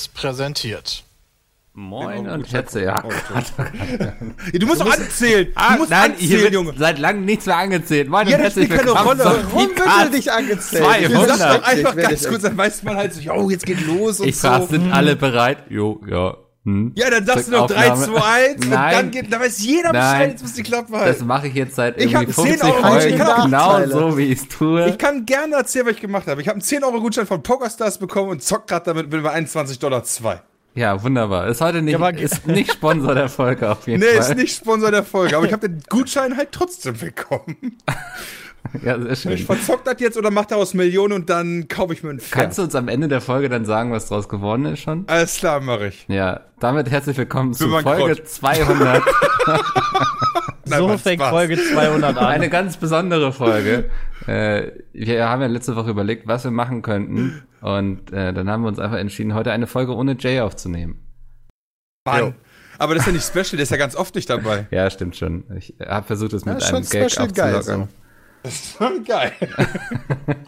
Seriös präsentiert. Moin und herzlich. Ja, du musst doch anzählen. Du Ah, musst nein, anzählen, hier wird Junge. seit langem nichts mehr angezählt. Moin Ja, und das herzlich spielt keine willkommen Rolle. Warum wird er nicht angezählt? 200. Sag doch einfach Ich ganz dich- kurz, dann weiß man halt so, oh, jetzt geht los und Ich so. frage, sind alle bereit? Jo, ja. Hm. Ja, dann sagst du noch 3, Aufnahme. 2, 1 und dann geht, dann weiß jeder Bescheid, jetzt muss die Klappe Das halten. mache ich jetzt seit Ich irgendwie hab 10 50 Euro Folgen. Genau so, wie ich es tue. Ich kann gerne erzählen, was ich gemacht habe. Ich habe einen 10-Euro-Gutschein von PokerStars bekommen und zock gerade damit, bin bei 21 Dollar 2. ja, wunderbar. Ist heute nicht, Ja, ist nicht Sponsor der Folge auf jeden Nee, Fall. ist nicht Sponsor der Folge, aber ich habe den Gutschein halt trotzdem bekommen. Ja, sehr schön. Ich verzockt das jetzt oder mach daraus Millionen und dann kaufe ich mir einen Pferd. Kannst du uns am Ende der Folge dann sagen, was draus geworden ist schon? Alles klar, mache ich. Ja, damit herzlich willkommen zu Folge Krott. 200. Nein, So macht fängt Spaß. Folge 200 an. Eine ganz besondere Folge. äh, wir haben ja letzte Woche überlegt, was wir machen könnten. Und äh, dann haben wir uns einfach entschieden, heute eine Folge ohne Jay aufzunehmen. Mann. Aber das ist ja nicht special, der ist ja ganz oft nicht dabei. Ja, stimmt schon. Ich habe versucht, es mit Ja, einem schon Gag aufzulockern. Das ist schon geil.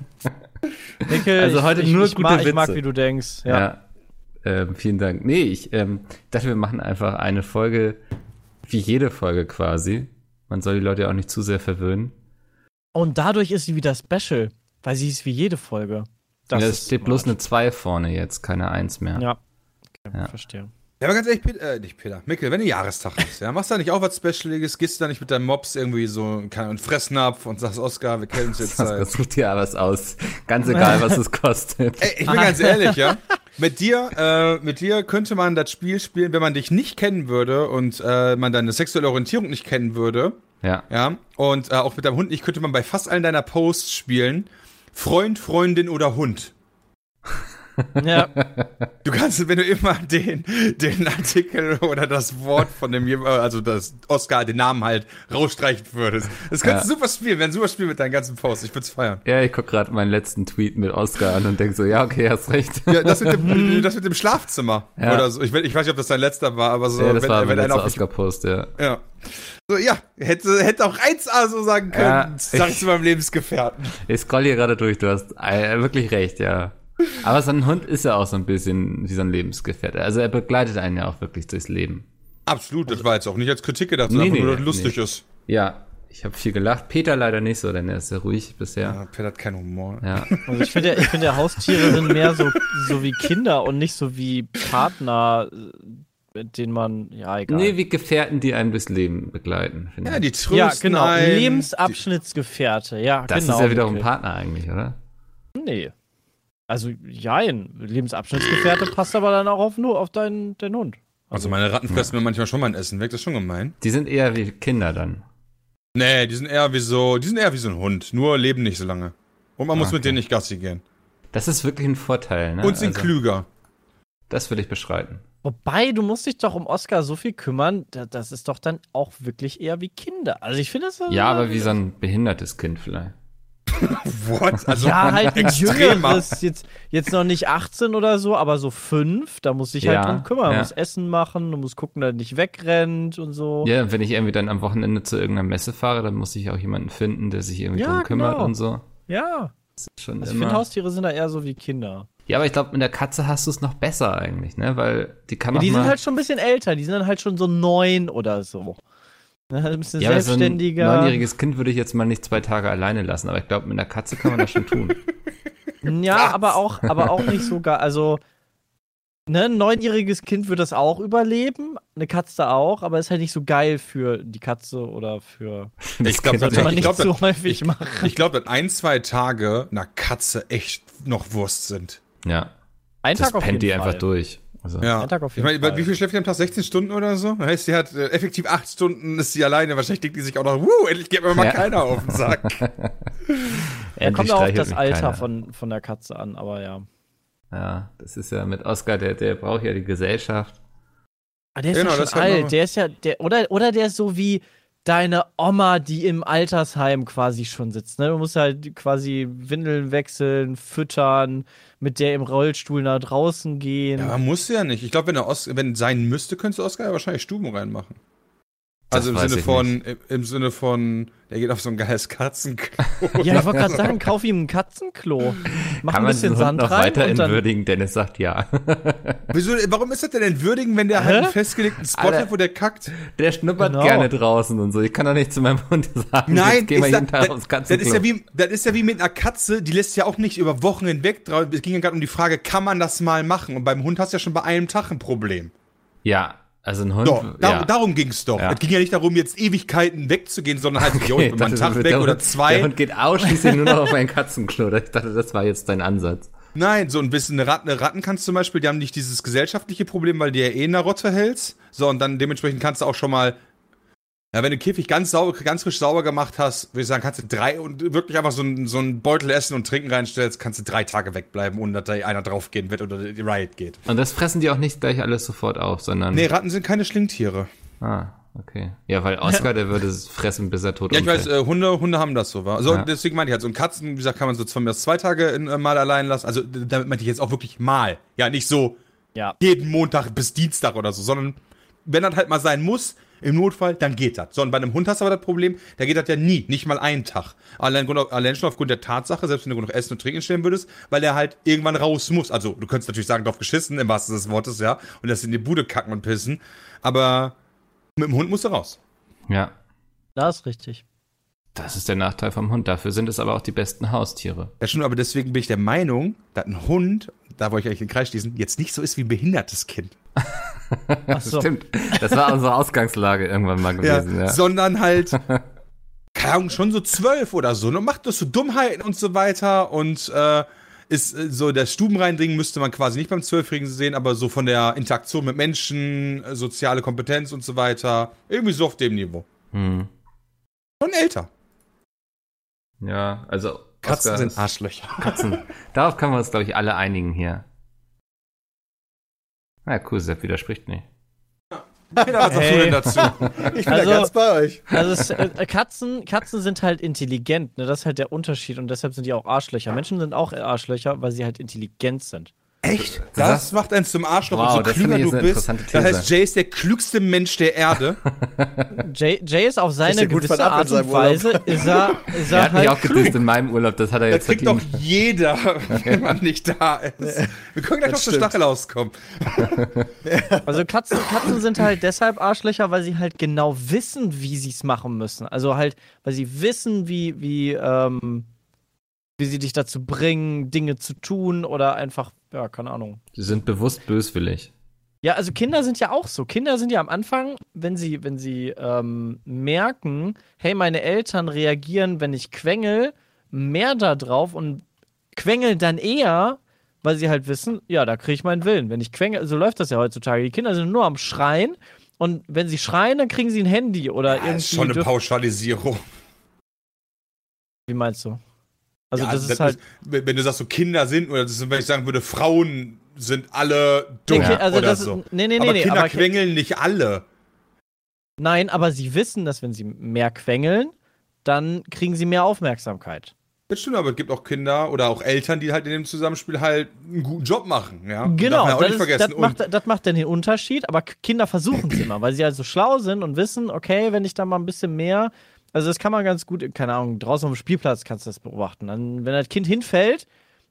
Nickel, Also heute ich, nur ich, gute mag, ich mag, Witze. wie du denkst. Ja. Ja. Ähm, vielen Dank. Nee, ich ähm, dachte, wir machen einfach eine Folge, wie jede Folge quasi. Man soll die Leute ja auch nicht zu sehr verwöhnen. Und dadurch ist sie wieder special, weil sie ist wie jede Folge. Das ja, es steht bloß eine 2 vorne jetzt, keine 1 mehr. Ja. Okay, Ja. verstehe. Ja, aber ganz ehrlich, Peter, äh, nicht Peter, Mikkel, wenn du Jahrestag hast, ja, machst du da nicht auch was Specialiges, gehst du da nicht mit deinem Mops irgendwie so, Ahnung, Fressnapf und sagst, Oskar, wir kennen uns jetzt Das, seit... das sucht dir was aus. Ganz egal, was es kostet. Ey, ich bin ganz ehrlich, ja. Mit dir, äh, mit dir könnte man das Spiel spielen, wenn man dich nicht kennen würde und äh, man deine sexuelle Orientierung nicht kennen würde, Ja. ja. Und äh, auch mit deinem Hund nicht könnte man bei fast allen deiner Posts spielen. Freund, Freundin oder Hund. Ja, Du kannst, wenn du immer den, den Artikel oder das Wort von dem, also das Oscar, den Namen halt, rausstreichen würdest. Das kannst du super spielen, wäre ein super Spiel mit deinen ganzen Posts. Ich würde es feiern. Ja, ich guck gerade meinen letzten Tweet mit Oscar an und denk so, ja, okay, hast recht. Ja, das mit dem, das mit dem Schlafzimmer. Ja. Oder so. Ich, ich weiß nicht, ob das dein letzter war, aber so, Ja, das wenn, war wenn einer auf Oscar-Post, ja. ja. So, ja, hätte, hätte auch 1A so sagen können, Ja, sag ich zu meinem Lebensgefährten. Ich scroll hier gerade durch, du hast äh, wirklich recht, ja. Aber so ein Hund ist ja auch so ein bisschen wie so ein Lebensgefährte. Also er begleitet einen ja auch wirklich durchs Leben. Absolut, das war jetzt auch nicht als Kritik gedacht, Nee, sondern nee, nur, dass es lustig nee. ist. Ja, ich habe viel gelacht. Peter leider nicht so, denn er ist sehr ruhig bisher. Ja, Peter hat keinen Humor. Ja. also ich finde, ja, ich finde, ja, Haustiere sind mehr so, so wie Kinder und nicht so wie Partner, mit denen man, ja, egal. Nee, wie Gefährten, die einen durchs Leben begleiten, Ja, ich. die trösten ja, genau. einen, Lebensabschnittsgefährte, ja, Das genau. ist ja wiederum ein Nickel. Partner eigentlich, oder? Nee. Also, jein. Lebensabschnittsgefährte passt aber dann auch auf, nur auf deinen, deinen Hund. Also meine Ratten fressen mir manchmal schon mein Essen weg, das ist schon gemein. Die sind eher wie Kinder dann. Nee, die sind eher wie so, die sind eher wie so ein Hund, nur leben nicht so lange. Und man muss Okay. mit denen nicht Gassi gehen. Das ist wirklich ein Vorteil, ne? Und sind Also, klüger. Das will ich beschreiten. Wobei, du musst dich doch um Oscar so viel kümmern, da- das ist doch dann auch wirklich eher wie Kinder. Also ich finde das Ja, aber wie so ein behindertes Kind vielleicht. What? Also Ja, halt ein jüngeres, jetzt, jetzt noch nicht 18 oder so, aber so 5, da muss ich halt Ja, drum kümmern. ja. Muss Essen machen, du musst gucken, dass er nicht wegrennt und so. Ja, wenn ich irgendwie dann am Wochenende zu irgendeiner Messe fahre, dann muss ich auch jemanden finden, der sich irgendwie Ja, drum kümmert genau. und so. Ja. Schon Also ich finde. Haustiere sind da eher so wie Kinder. Ja, aber ich glaube, mit der Katze hast du es noch besser eigentlich, ne? Weil die kann Ja, die mal. sind halt schon ein bisschen älter, die sind dann halt schon so neun oder so. Ne, Ein bisschen ja, aber so ein selbstständiger. neunjähriges Kind würde ich jetzt mal nicht zwei Tage alleine lassen, aber ich glaube, mit einer Katze kann man das schon tun. Ja, aber auch, aber auch nicht so gar. Also, ne, ein neunjähriges Kind wird das auch überleben, eine Katze auch, aber ist halt nicht so geil für die Katze oder für. Ich glaube, Sollte man ich nicht glaub, so häufig ich, machen. ich glaube, dass ein, zwei Tage einer Katze echt noch Wurst sind. Ja. Ein Das Tag auf pennt jeden die Fall. einfach durch. Also, Ja. Ein Tag auf ich meine, Fall. wie viel schläft die am Tag? 16 Stunden oder so? Das heißt, sie hat äh, effektiv 8 Stunden, ist sie alleine. Wahrscheinlich denkt die sich auch noch, wuh, endlich geht mir mal Ja. keiner auf den Sack. Ja, kommt auch auf streichelt das Alter keiner. von, von der Katze an, aber ja. Ja, das ist ja mit Oscar, der, der braucht ja die Gesellschaft. Ah, der ist Genau, ja das schon alt. Der ist ja, der, oder, oder der ist so wie deine Oma, die im Altersheim quasi schon sitzt. Ne? Du musst halt quasi Windeln wechseln, füttern, mit der im Rollstuhl nach draußen gehen. Ja, muss ja nicht. Ich glaube, wenn er Os wenn sein müsste, könntest du Oscar ja wahrscheinlich Stuben reinmachen. Also im Sinne von, nicht. im, Sinne von, der geht auf so ein geiles Katzenklo. Ja, ich wollte gerade sagen, kauf ihm ein Katzenklo. Mach Kann ein man bisschen diesen Hund Sand noch rein weiter und dann, entwürdigen? Dennis sagt ja. Wieso, warum ist das denn entwürdigen, wenn der halt einen Hä? festgelegten Spot Alter. hat, wo der kackt? Der schnuppert Genau. gerne draußen und so. Ich kann doch nicht zu meinem Hund sagen, Nein, jetzt geh mal ist jeden das, Tag das, aufs das, Katzenklo. ist ja wie, das ist ja wie mit einer Katze, die lässt ja auch nicht über Wochen hinweg drauf. Es ging ja gerade um die Frage, kann man das mal machen? Und beim Hund hast du ja schon bei einem Tag ein Problem. ja, also ein Hund. Doch, dar ja. darum ging's doch. Ja. Es ging ja nicht darum, jetzt Ewigkeiten wegzugehen, sondern halt, jo, Okay, ich bin mal einen Tag der weg Hund- oder Der zwei. Hund geht ausschließlich nur noch auf ein Katzenklo. Ich dachte, das war jetzt dein Ansatz. Nein, so ein bisschen eine Ratten, eine Ratten kannst zum Beispiel, die haben nicht dieses gesellschaftliche Problem, weil die ja eh in der Rotte hältst. So, und dann dementsprechend kannst du auch schon mal, ja, wenn du den Käfig ganz sauber, ganz frisch sauber gemacht hast, würde ich sagen, kannst du drei und wirklich einfach so einen so einen Beutel Essen und Trinken reinstellst, kannst du drei Tage wegbleiben, ohne dass da einer draufgehen wird oder die Riot geht. Und das fressen die auch nicht gleich alles sofort auf, sondern. Nee, Ratten sind keine Schlingtiere. Ah, okay. Ja, weil Oscar, der würde es fressen, bis er tot Ja, ich weiß, umfällt. äh, Hunde, Hunde haben das so. Wa? So, Ja. deswegen meinte ich halt, so ein Katzen, wie gesagt, kann man so zwei zwei Tage in, äh, mal allein lassen. Also, damit meinte ich jetzt auch wirklich mal. Ja, nicht so ja. jeden Montag bis Dienstag oder so, sondern wenn das halt mal sein muss, im Notfall, dann geht das. So, und bei einem Hund hast du aber das Problem, da geht das ja nie, nicht mal einen Tag. Allein, allein schon aufgrund der Tatsache, selbst wenn du noch Essen und Trinken stellen würdest, weil er halt irgendwann raus muss. Also, du könntest natürlich sagen, drauf geschissen, im wahrsten Sinne des Wortes, ja, und das in die Bude kacken und pissen, aber mit dem Hund musst du raus. Ja. Das ist richtig. Das ist der Nachteil vom Hund. Dafür sind es aber auch die besten Haustiere. Ja, schon, aber deswegen bin ich der Meinung, dass ein Hund, da wollte ich eigentlich den Kreis schließen, jetzt nicht so ist wie ein behindertes Kind. Ach so. Stimmt. Das war unsere Ausgangslage irgendwann mal gewesen, ja. Sondern halt, keine Ahnung, schon so zwölf oder so, und macht das so Dummheiten und so weiter und äh, ist äh, so, das Stubenreindringen müsste man quasi nicht beim Zwölfjährigen sehen, aber so von der Interaktion mit Menschen, äh, soziale Kompetenz und so weiter, irgendwie so auf dem Niveau. Hm. Schon älter. Ja, also. Katzen Oscar sind Arschlöcher. Katzen. Darauf können wir uns, glaube ich, alle einigen hier. Na ja, cool, Sepp widerspricht nicht. Peter, was sagst du Hey. denn dazu? Ich bin Also- da ganz bei euch. Also es, äh, Katzen, Katzen sind halt intelligent, ne? Das ist halt der Unterschied und deshalb sind die auch Arschlöcher. Menschen sind auch Arschlöcher, weil sie halt intelligent sind. Echt? Das, macht einen zum Arschloch Wow, und so das klüger finde ich du bist. Das heißt, Jay ist der klügste Mensch der Erde. Jay, Jay ist auf seine gut gewisse Art und. Weise, ist er, ist Er er hat mich halt auch gedisst in meinem Urlaub, das hat er Das jetzt kriegt doch jeder, wenn man nicht da ist. Wir können gleich noch Das zur. Stachel auskommen. Also Katzen, Katzen sind halt deshalb Arschlöcher, weil sie halt genau wissen, wie sie es machen müssen. Also halt, weil sie wissen, wie, wie, ähm, wie sie dich dazu bringen, Dinge zu tun oder einfach, ja, keine Ahnung. Sie sind bewusst böswillig. Ja, also Kinder sind ja auch so. Kinder sind ja am Anfang, wenn sie, wenn sie ähm, merken, hey, meine Eltern reagieren, wenn ich quengel, mehr da drauf und quengeln dann eher, weil sie halt wissen, ja, da kriege ich meinen Willen. Wenn ich quengel, so läuft das ja heutzutage. Die Kinder sind nur am Schreien und wenn sie schreien, dann kriegen sie ein Handy oder Das irgendwie. ist schon eine Pauschalisierung. Wie meinst du? Also Ja, das ist halt. wenn wenn du sagst, so Kinder sind, oder das ist, wenn ich sagen würde, Frauen sind alle dumm Nee, also oder das so. ist, nee, nee, aber nee, Kinder aber quengeln nicht alle. nein, aber sie wissen, dass wenn sie mehr quengeln, dann kriegen sie mehr Aufmerksamkeit. Das stimmt, aber es gibt auch Kinder oder auch Eltern, die halt in dem Zusammenspiel halt einen guten Job machen. Ja? Genau, ja das, ist, das, macht, das macht dann den Unterschied, aber Kinder versuchen es immer, weil sie halt so schlau sind und wissen, okay, wenn ich da mal ein bisschen mehr, also das kann man ganz gut, keine Ahnung, draußen auf dem Spielplatz kannst du das beobachten. Dann, wenn das Kind hinfällt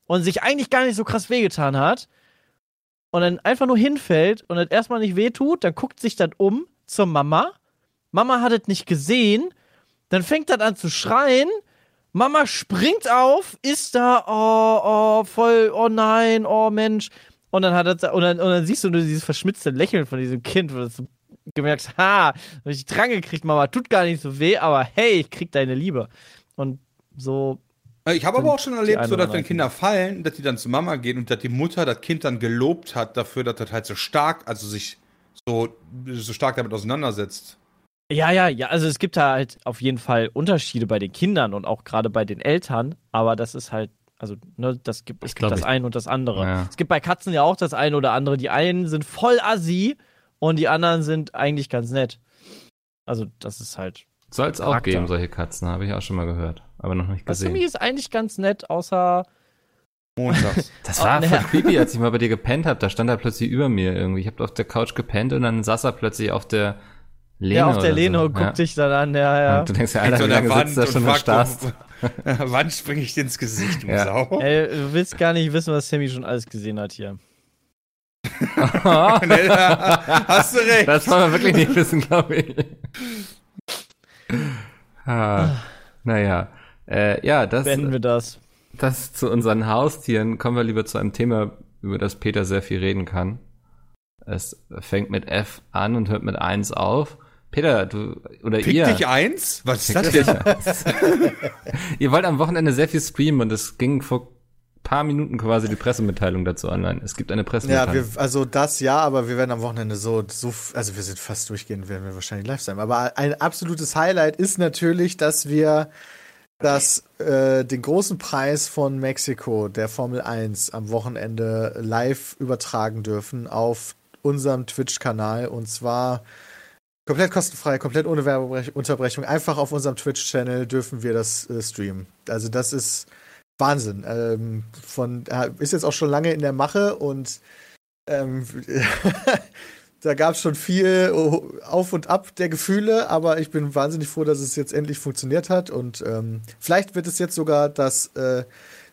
und sich eigentlich gar nicht so krass wehgetan hat und dann einfach nur hinfällt und das erstmal nicht wehtut, dann guckt sich das um zur Mama. Mama hat es nicht gesehen, dann fängt das an zu schreien. Mama springt auf, ist da, oh, oh, voll, oh nein, oh Mensch. Und dann hat er, und dann, und dann siehst du nur dieses verschmitzte Lächeln von diesem Kind, du so gemerkt ha, hab ich dran gekriegt, Mama, tut gar nicht so weh, aber hey, ich krieg deine Liebe. Und so, Äh, Ich habe aber auch schon erlebt, so dass wenn. Kinder fallen, dass die dann zu Mama gehen und dass die Mutter das Kind dann gelobt hat dafür, dass das halt so stark, also sich so, so stark damit auseinandersetzt. ja, ja, ja, also es gibt da halt auf jeden Fall Unterschiede bei den Kindern und auch gerade bei den Eltern, aber das ist halt, also, ne, das gibt, es gibt das ich. eine und das andere. Ja. Es gibt bei Katzen ja auch das eine oder andere. Die einen sind voll assi und die anderen sind eigentlich ganz nett. Also, das ist halt. Soll es auch geben, solche Katzen, habe ich auch schon mal gehört. Aber noch nicht Kasumi gesehen. ist eigentlich ganz nett, außer. Montags. Das Oh, war ne. voll creepy, als ich mal bei dir gepennt habe. Da stand er plötzlich über mir irgendwie. Ich habe auf der Couch gepennt und dann saß er plötzlich auf der, Lehne ja, auf der Lehne so. und guckt ja. dich dann an, ja, ja. Und du denkst ja, Alter, so wie lange sitzt Wand da schon und starrst? Wann springe ich dir ins Gesicht, du Ja. Sau? Ey, du willst gar nicht wissen, was Sammy schon alles gesehen hat hier. Nee, Hast du recht. Das wollen wir wirklich nicht wissen, glaube ich. ah, naja. Äh, ja, das, Beenden wir das. das zu unseren Haustieren. Kommen wir lieber zu einem Thema, über das Peter sehr viel reden kann. Es fängt mit F an und hört mit 1 auf. Peter, du oder Pick ihr, dich eins? Was ist das denn? ihr wollt am Wochenende sehr viel streamen und es ging vor paar Minuten quasi die Pressemitteilung dazu online. Es gibt eine Ja, Pressemitteilung. wir, also das ja, aber wir werden am Wochenende so, so, also wir sind fast durchgehend, werden wir wahrscheinlich live sein. Aber ein absolutes Highlight ist natürlich, dass wir das, äh, den großen Preis von Mexiko, der Formel 1, am Wochenende live übertragen dürfen auf unserem Twitch-Kanal und zwar komplett kostenfrei, komplett ohne Werbeunterbrechung. Einfach auf unserem Twitch-Channel dürfen wir das äh, streamen. Also das ist Wahnsinn. Ähm, von, äh, ist jetzt auch schon lange in der Mache und ähm, da gab es schon viel oh, Auf und Ab der Gefühle, aber ich bin wahnsinnig froh, dass es jetzt endlich funktioniert hat und ähm, vielleicht wird es jetzt sogar das, äh,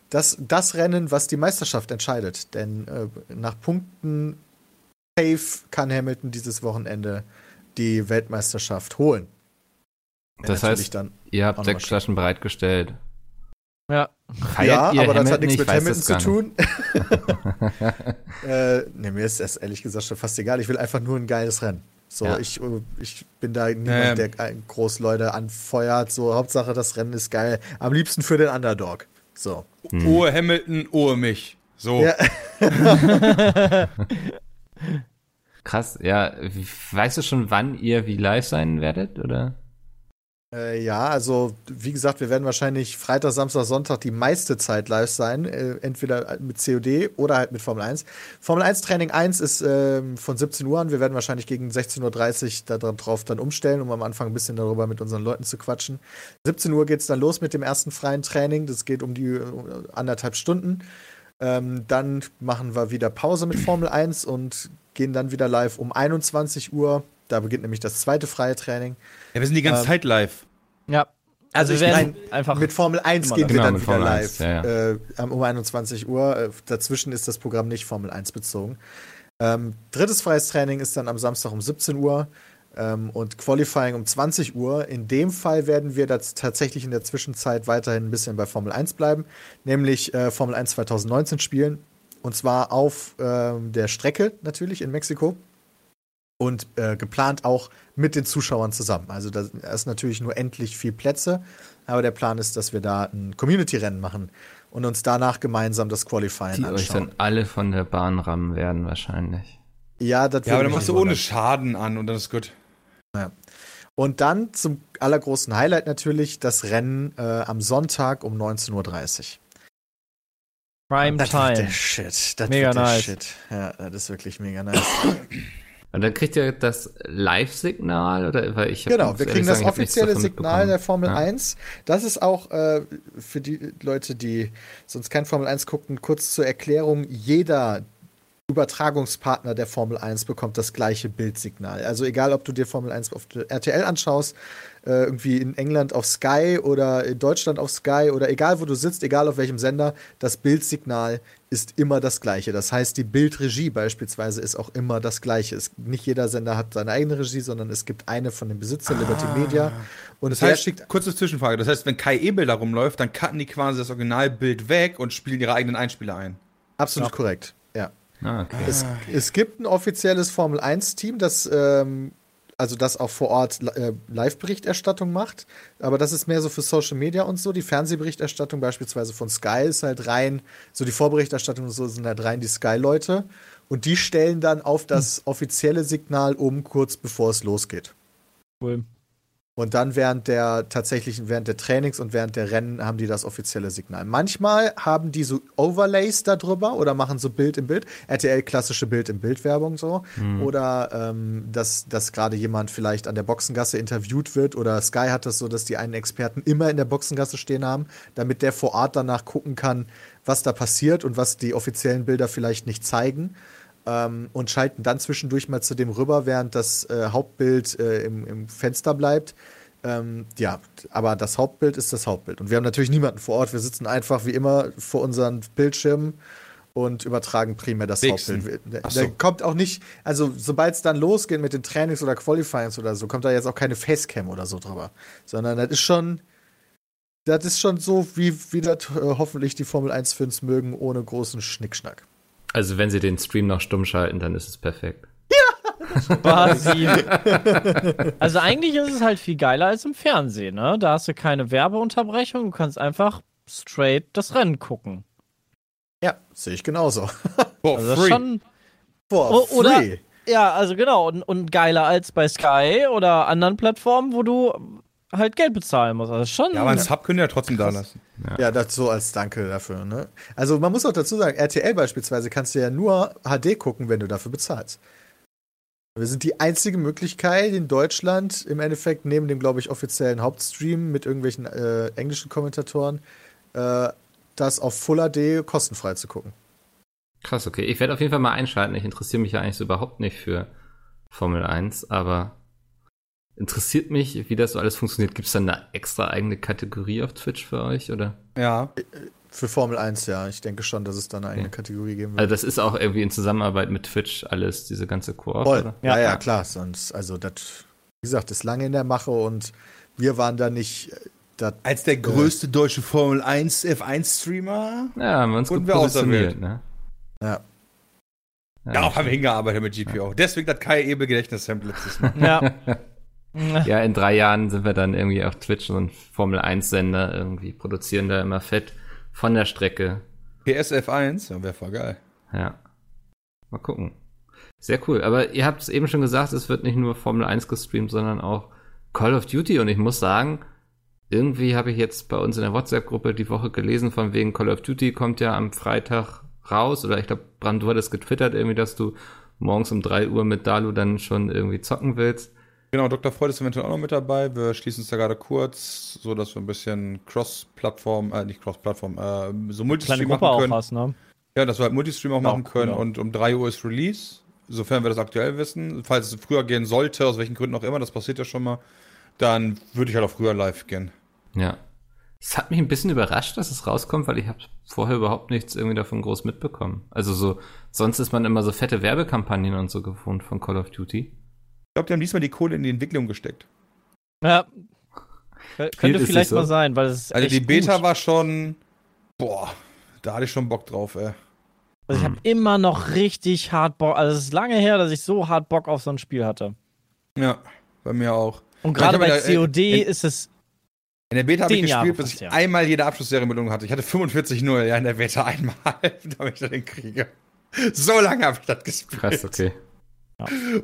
das, das Rennen, was die Meisterschaft entscheidet. Denn äh, nach Punkten safe kann Hamilton dieses Wochenende die Weltmeisterschaft holen. Das heißt, dann ihr habt sechs Flaschen bereitgestellt. Ja. Feiert ja, aber das hat nichts Ich mit Hamilton zu tun. äh, nee, mir ist das ehrlich gesagt schon fast egal. Ich will einfach nur ein geiles Rennen. So, Ja. ich, äh, ich bin da niemand, Ähm. der äh, groß Leute anfeuert. So, Hauptsache das Rennen ist geil. Am liebsten für den Underdog. So. Ohe Hamilton, Ohe mich. So. Ja. Krass, ja. Weißt du schon, wann ihr wie live sein werdet, oder? Äh, ja, also wie gesagt, wir werden wahrscheinlich Freitag, Samstag, Sonntag die meiste Zeit live sein. Äh, entweder mit COD oder halt mit Formel 1. Formel 1 Training 1 ist ähm, von 17 Uhr an. Wir werden wahrscheinlich gegen 16.30 Uhr darauf dann umstellen, um am Anfang ein bisschen darüber mit unseren Leuten zu quatschen. 17 Uhr geht's dann los mit dem ersten freien Training. Das geht um die äh, anderthalb Stunden. Ähm, dann machen wir wieder Pause mit Formel 1 und gehen dann wieder live um 21 Uhr. Da beginnt nämlich das zweite freie Training. Ja, wir sind die ganze Ähm, Zeit live. Ja. Also, Also ich wir werden mein, einfach. Mit Formel 1 Immer gehen wir Genau, dann mit wieder Formel live 1, ja, Äh, am- um 21 Uhr. Äh, dazwischen ist das Programm nicht Formel 1 bezogen. Ähm, drittes freies Training ist dann am Samstag um 17 Uhr ähm, und Qualifying um 20 Uhr. In dem Fall werden wir das tatsächlich in der Zwischenzeit weiterhin ein bisschen bei Formel 1 bleiben, nämlich äh, Formel 1 2019 spielen. Und zwar auf ähm, der Strecke natürlich in Mexiko. Und äh, geplant auch mit den Zuschauern zusammen. Also da ist natürlich nur endlich vier Plätze, aber der Plan ist, dass wir da ein Community-Rennen machen und uns danach gemeinsam das Qualifying Die euch anschauen. dann alle von der Bahn rammen werden, wahrscheinlich. ja, das Ja, aber dann machst du ohne. Schaden an und dann ist gut. Und dann zum allergroßen Highlight natürlich das Rennen äh, am Sonntag um 19.30 Uhr. Prime Das wird der Time. Shit. Das Mega wird der nice. Shit. Ja, das ist wirklich mega nice. Und dann kriegt ihr das Live-Signal oder weil ich Genau, wir kriegen das sagen, nichts offizielle Signal der Formel Ja. 1. Das ist auch äh, für die Leute, die sonst kein Formel 1 gucken, kurz zur Erklärung, jeder Übertragungspartner der Formel 1 bekommt das gleiche Bildsignal. Also egal, ob du dir Formel 1 auf RTL anschaust, äh, irgendwie in England auf Sky oder in Deutschland auf Sky oder egal, wo du sitzt, egal auf welchem Sender, das Bildsignal ist immer das gleiche. Das heißt, die Bildregie beispielsweise ist auch immer das gleiche. Es, nicht jeder Sender hat seine eigene Regie, sondern es gibt eine von dem Besitzer, Liberty Media. Und Das heißt, schickt kurze Zwischenfrage. Das heißt, wenn Kai Ebel da rumläuft, dann cutten die quasi das Originalbild weg und spielen ihre eigenen Einspieler ein. absolut korrekt. Ah, okay. Es, es gibt ein offizielles Formel 1-Team, das ähm, also das auch vor Ort äh, Live-Berichterstattung macht. Aber das ist mehr so für Social Media und so. Die Fernsehberichterstattung beispielsweise von Sky ist halt rein, so die Vorberichterstattung und so sind halt rein die Sky-Leute. Und die stellen dann auf das offizielle Signal um, kurz bevor es losgeht. Cool. Und dann während der tatsächlichen, während der Trainings und während der Rennen haben die das offizielle Signal. Manchmal haben die so Overlays da drüber oder machen so Bild im Bild. RTL klassische Bild im Bild Werbung so. Oder ähm, dass, dass gerade jemand vielleicht an der Boxengasse interviewt wird oder Sky hat das so, dass die einen Experten immer in der Boxengasse stehen haben, damit der vor Ort danach gucken kann, was da passiert und was die offiziellen Bilder vielleicht nicht zeigen. Ähm, und schalten dann zwischendurch mal zu dem rüber, während das äh, Hauptbild äh, im, im Fenster bleibt. Ähm, ja, aber das Hauptbild ist das Hauptbild. Und wir haben natürlich niemanden vor Ort. Wir sitzen einfach wie immer vor unseren Bildschirmen und übertragen primär das Wichsen. Hauptbild. Da, so. kommt auch nicht, also sobald es dann losgeht mit den Trainings oder Qualifyings oder so, kommt da jetzt auch keine Facecam oder so drüber. Sondern das ist schon, das ist schon so, wie, wie das äh, hoffentlich die Formel 1-Fans mögen, ohne großen Schnickschnack. Also wenn sie den Stream noch stumm schalten, dann ist es perfekt. Quasi. also eigentlich ist es halt viel geiler als im Fernsehen, ne? Da hast du keine Werbeunterbrechung, du kannst einfach straight das Rennen gucken. Ja, sehe ich genauso. For Also das ist schon. For O- oder- free. Ja, also genau. Und, und geiler als bei Sky oder anderen Plattformen, wo du halt Geld bezahlen musst. Also schon. Ja, aber einen Sub können wir ja trotzdem da lassen. Ja, das so als Danke dafür. Ne? Also man muss auch dazu sagen, RTL beispielsweise kannst du ja nur HD gucken, wenn du dafür bezahlst. Wir sind die einzige Möglichkeit in Deutschland im Endeffekt neben dem, glaube ich, offiziellen Hauptstream mit irgendwelchen äh, englischen Kommentatoren, äh, das auf Full HD kostenfrei zu gucken. Krass, okay. Ich werde auf jeden Fall mal einschalten. Ich interessiere mich ja eigentlich so überhaupt nicht für Formel 1, aber interessiert mich, wie das so alles funktioniert. Gibt es dann eine extra eigene Kategorie auf Twitch für euch, oder? Ja. Für Formel 1, ja. Ich denke schon, dass es da eine eigene Okay. Kategorie geben wird. Also das ist auch irgendwie in Zusammenarbeit mit Twitch alles, diese ganze Koop, Voll. oder? Ja, Ja. ja, klar. Sonst, also das, wie gesagt, ist lange in der Mache und wir waren da nicht. äh, Das, Als der größte deutsche Formel 1 F1-Streamer. Ja, haben wir uns gut wir positioniert, ne? ja. Darauf haben wir hingearbeitet mit GPO. Deswegen das Kai Ebel Mal. Ja. Ja, in drei Jahren sind wir dann irgendwie auf Twitch ein Formel 1-Sender irgendwie, produzieren da immer fett von der Strecke. PSF 1, ja, wäre voll geil. Ja. Mal gucken. Sehr cool. Aber ihr habt es eben schon gesagt, es wird nicht nur Formel 1 gestreamt, sondern auch Call of Duty. Und ich muss sagen, irgendwie habe ich jetzt bei uns in der WhatsApp-Gruppe die Woche gelesen, von wegen Call of Duty kommt ja am Freitag raus. Oder ich glaube, Brand, du hattest getwittert irgendwie, dass du morgens um 3 Uhr mit Dalu dann schon irgendwie zocken willst. Genau, Dr. Freud ist eventuell auch noch mit dabei. Wir schließen uns da gerade kurz, so dass wir ein bisschen Cross-Plattform, äh, nicht Cross-Plattform, äh, so Kleine Multistream Gruppe machen auch können. hast, ne? Ja, dass wir halt Multistream auch machen können genau. und um 3 Uhr ist Release, sofern wir das aktuell wissen. Falls es früher gehen sollte, aus welchen Gründen auch immer, das passiert ja schon mal, dann würde ich halt auch früher live gehen. Ja. Es hat mich ein bisschen überrascht, dass es rauskommt, weil ich habe vorher überhaupt nichts irgendwie davon groß mitbekommen. Also so, sonst ist man immer so fette Werbekampagnen und so gewohnt von Call of Duty. Ich glaube, die haben diesmal die Kohle in die Entwicklung gesteckt. Ja. Kö- Könnte vielleicht so? mal sein, weil es ist Also echt die Beta gut. war schon, boah, da hatte ich schon Bock drauf, ey. Also ich habe Hm. immer noch richtig hart Bock. Also es ist lange her, dass ich so hart Bock auf so ein Spiel hatte. Ja, bei mir auch. Und gerade bei äh, COD in- ist es. In der Beta habe ich gespielt, bis ich ja. einmal jede Abschlussserienmeldung hatte. Ich hatte 45-0, ja, in der Beta einmal, damit ich den kriege. So lange habe ich das gespielt. Krass, okay.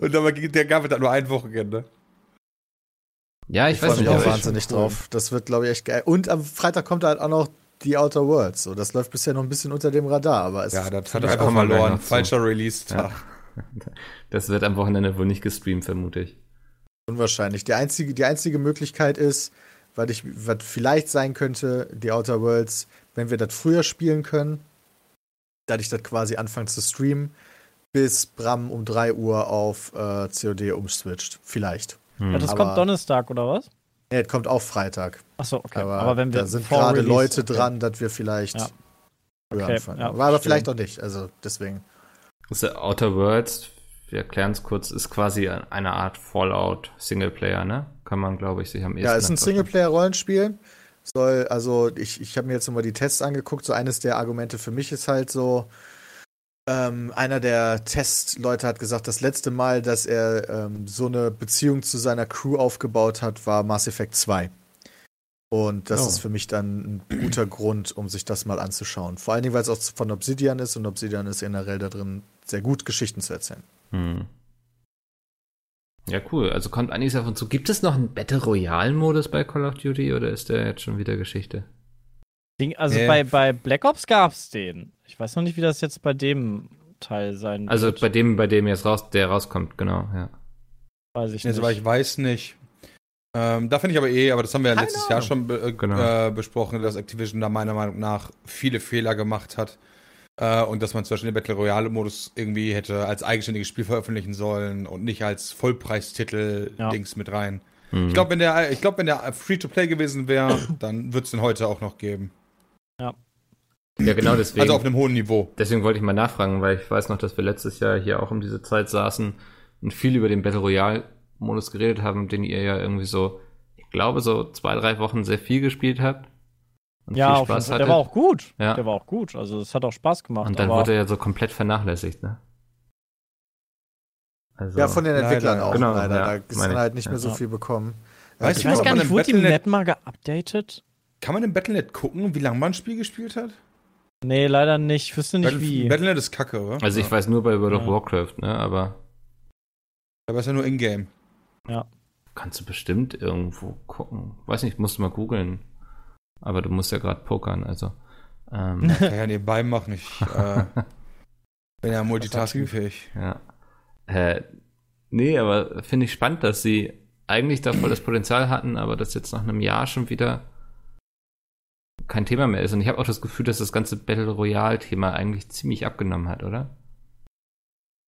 Und dann ging- der gab es dann nur ein Wochenende. Ja, ich, Ich weiß freue mich nicht, auch wahnsinnig drauf. Das wird, glaube ich, echt geil. Und am Freitag kommt halt auch noch die Outer Worlds. So, das läuft bisher noch ein bisschen unter dem Radar, aber es Ja, das hat er einfach verloren. Falscher Release-Tag. Das wird am Wochenende wohl nicht gestreamt, vermute ich. unwahrscheinlich. Die einzige, die einzige Möglichkeit ist, was, ich, was vielleicht sein könnte, die Outer Worlds, wenn wir das früher spielen können, dass ich das quasi anfange zu streamen, bis Bram um 3 Uhr auf äh, COD umswitcht. Vielleicht. Hm. Ja, das Aber- kommt Donnerstag oder was? Nee, das kommt auch Freitag. Achso, okay. Aber, Aber, wenn wir da sind gerade Leute okay. dran, dass wir vielleicht Ja. Okay, ja, aber, verstehe. vielleicht auch nicht. Also deswegen. Das ist Outer Worlds, wir erklären es kurz, ist quasi eine Art Fallout Singleplayer, ne? Kann man, glaube ich, sich am ehesten Ja, ist ein. Singleplayer-Rollenspiel. Soll, also ich, ich habe mir jetzt nochmal die Tests angeguckt. So eines der Argumente für mich ist halt so, ähm, einer der Testleute hat gesagt, das letzte Mal, dass er ähm, so eine Beziehung zu seiner Crew aufgebaut hat, war Mass Effect 2. Und das Oh. ist für mich dann ein guter Grund, um sich das mal anzuschauen. Vor allen Dingen, weil es auch von Obsidian ist und Obsidian ist generell da drin, sehr gut Geschichten zu erzählen. Hm. Ja, cool. Also kommt einiges davon zu. Gibt es noch einen Battle Royale-Modus bei Call of Duty oder ist der jetzt schon wieder Geschichte? Ding, also Nee. bei, bei Black Ops gab's den. Ich weiß noch nicht, wie das jetzt bei dem Teil sein Also wird. bei dem, bei dem jetzt raus, der rauskommt, genau, ja. weiß ich nicht. soweit ich weiß nicht. Ähm, da finde ich aber eh, aber das haben wir ja letztes Jahr schon be äh, Genau. äh, besprochen, dass Activision da meiner Meinung nach viele Fehler gemacht hat. Äh, und dass man zum Beispiel den Battle Royale-Modus irgendwie hätte als eigenständiges Spiel veröffentlichen sollen und nicht als Vollpreistitel Ja. Dings mit rein. Hm. Ich glaube, wenn der, ich glaub, wenn der Free-to-Play gewesen wäre, dann wird es den heute auch noch geben. Ja, genau deswegen. Also auf einem hohen Niveau. Deswegen wollte ich mal nachfragen, weil ich weiß noch, dass wir letztes Jahr hier auch um diese Zeit saßen und viel über den Battle Royale Modus geredet haben, den ihr ja irgendwie so, ich glaube, so zwei, drei Wochen sehr viel gespielt habt. Und Ja, viel auf Spaß hattet. der war auch gut. Ja. Der war auch gut. Also es hat auch Spaß gemacht. Und dann aber wurde er ja so komplett vernachlässigt, ne? Also, Ja, von den Leider, Entwicklern auch genau, leider. ja, da ist dann ich. halt nicht mehr so Ja. viel bekommen. Weißt ich du, weiß ob gar nicht, wurde die Map mal geupdatet? Kann man im Battle.net gucken, wie lange man ein Spiel gespielt hat? Nee, leider nicht. Ich wüsste nicht Battle- wie. Battle.net ist kacke, oder? also ich weiß nur bei World of Ja. Warcraft, ne? Aber Aber ist ja nur in-game. kannst du bestimmt irgendwo gucken. Weiß nicht, musst du mal googeln. Aber du musst ja gerade pokern, also. Ähm, Kann ja nebenbei machen. Ich äh, bin ja multitaskingfähig. Ja. Äh, nee, aber finde ich spannend, dass sie eigentlich da voll das Potenzial hatten, aber das jetzt nach einem Jahr schon wieder kein Thema mehr ist. Und ich habe auch das Gefühl, dass das ganze Battle Royale-Thema eigentlich ziemlich abgenommen hat, oder?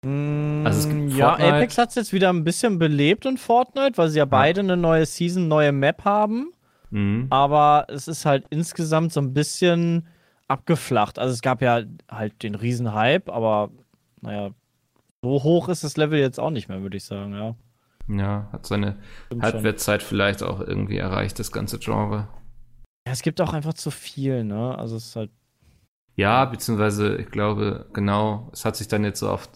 Mm, Also gibt ja, Fortnite- Apex hat es jetzt wieder ein bisschen belebt in Fortnite, weil sie ja beide eine neue Season, neue Map haben. Mhm. Aber es ist halt insgesamt so ein bisschen abgeflacht. Also es gab ja halt den riesen Hype, aber naja, so hoch ist das Level jetzt auch nicht mehr, würde ich sagen, ja. Ja, hat seine. Halbwertszeit vielleicht auch irgendwie erreicht, das ganze Genre. Ja, es gibt auch einfach zu viel, ne? Also es ist halt. Ja, beziehungsweise ich glaube, genau, es hat sich dann jetzt so auf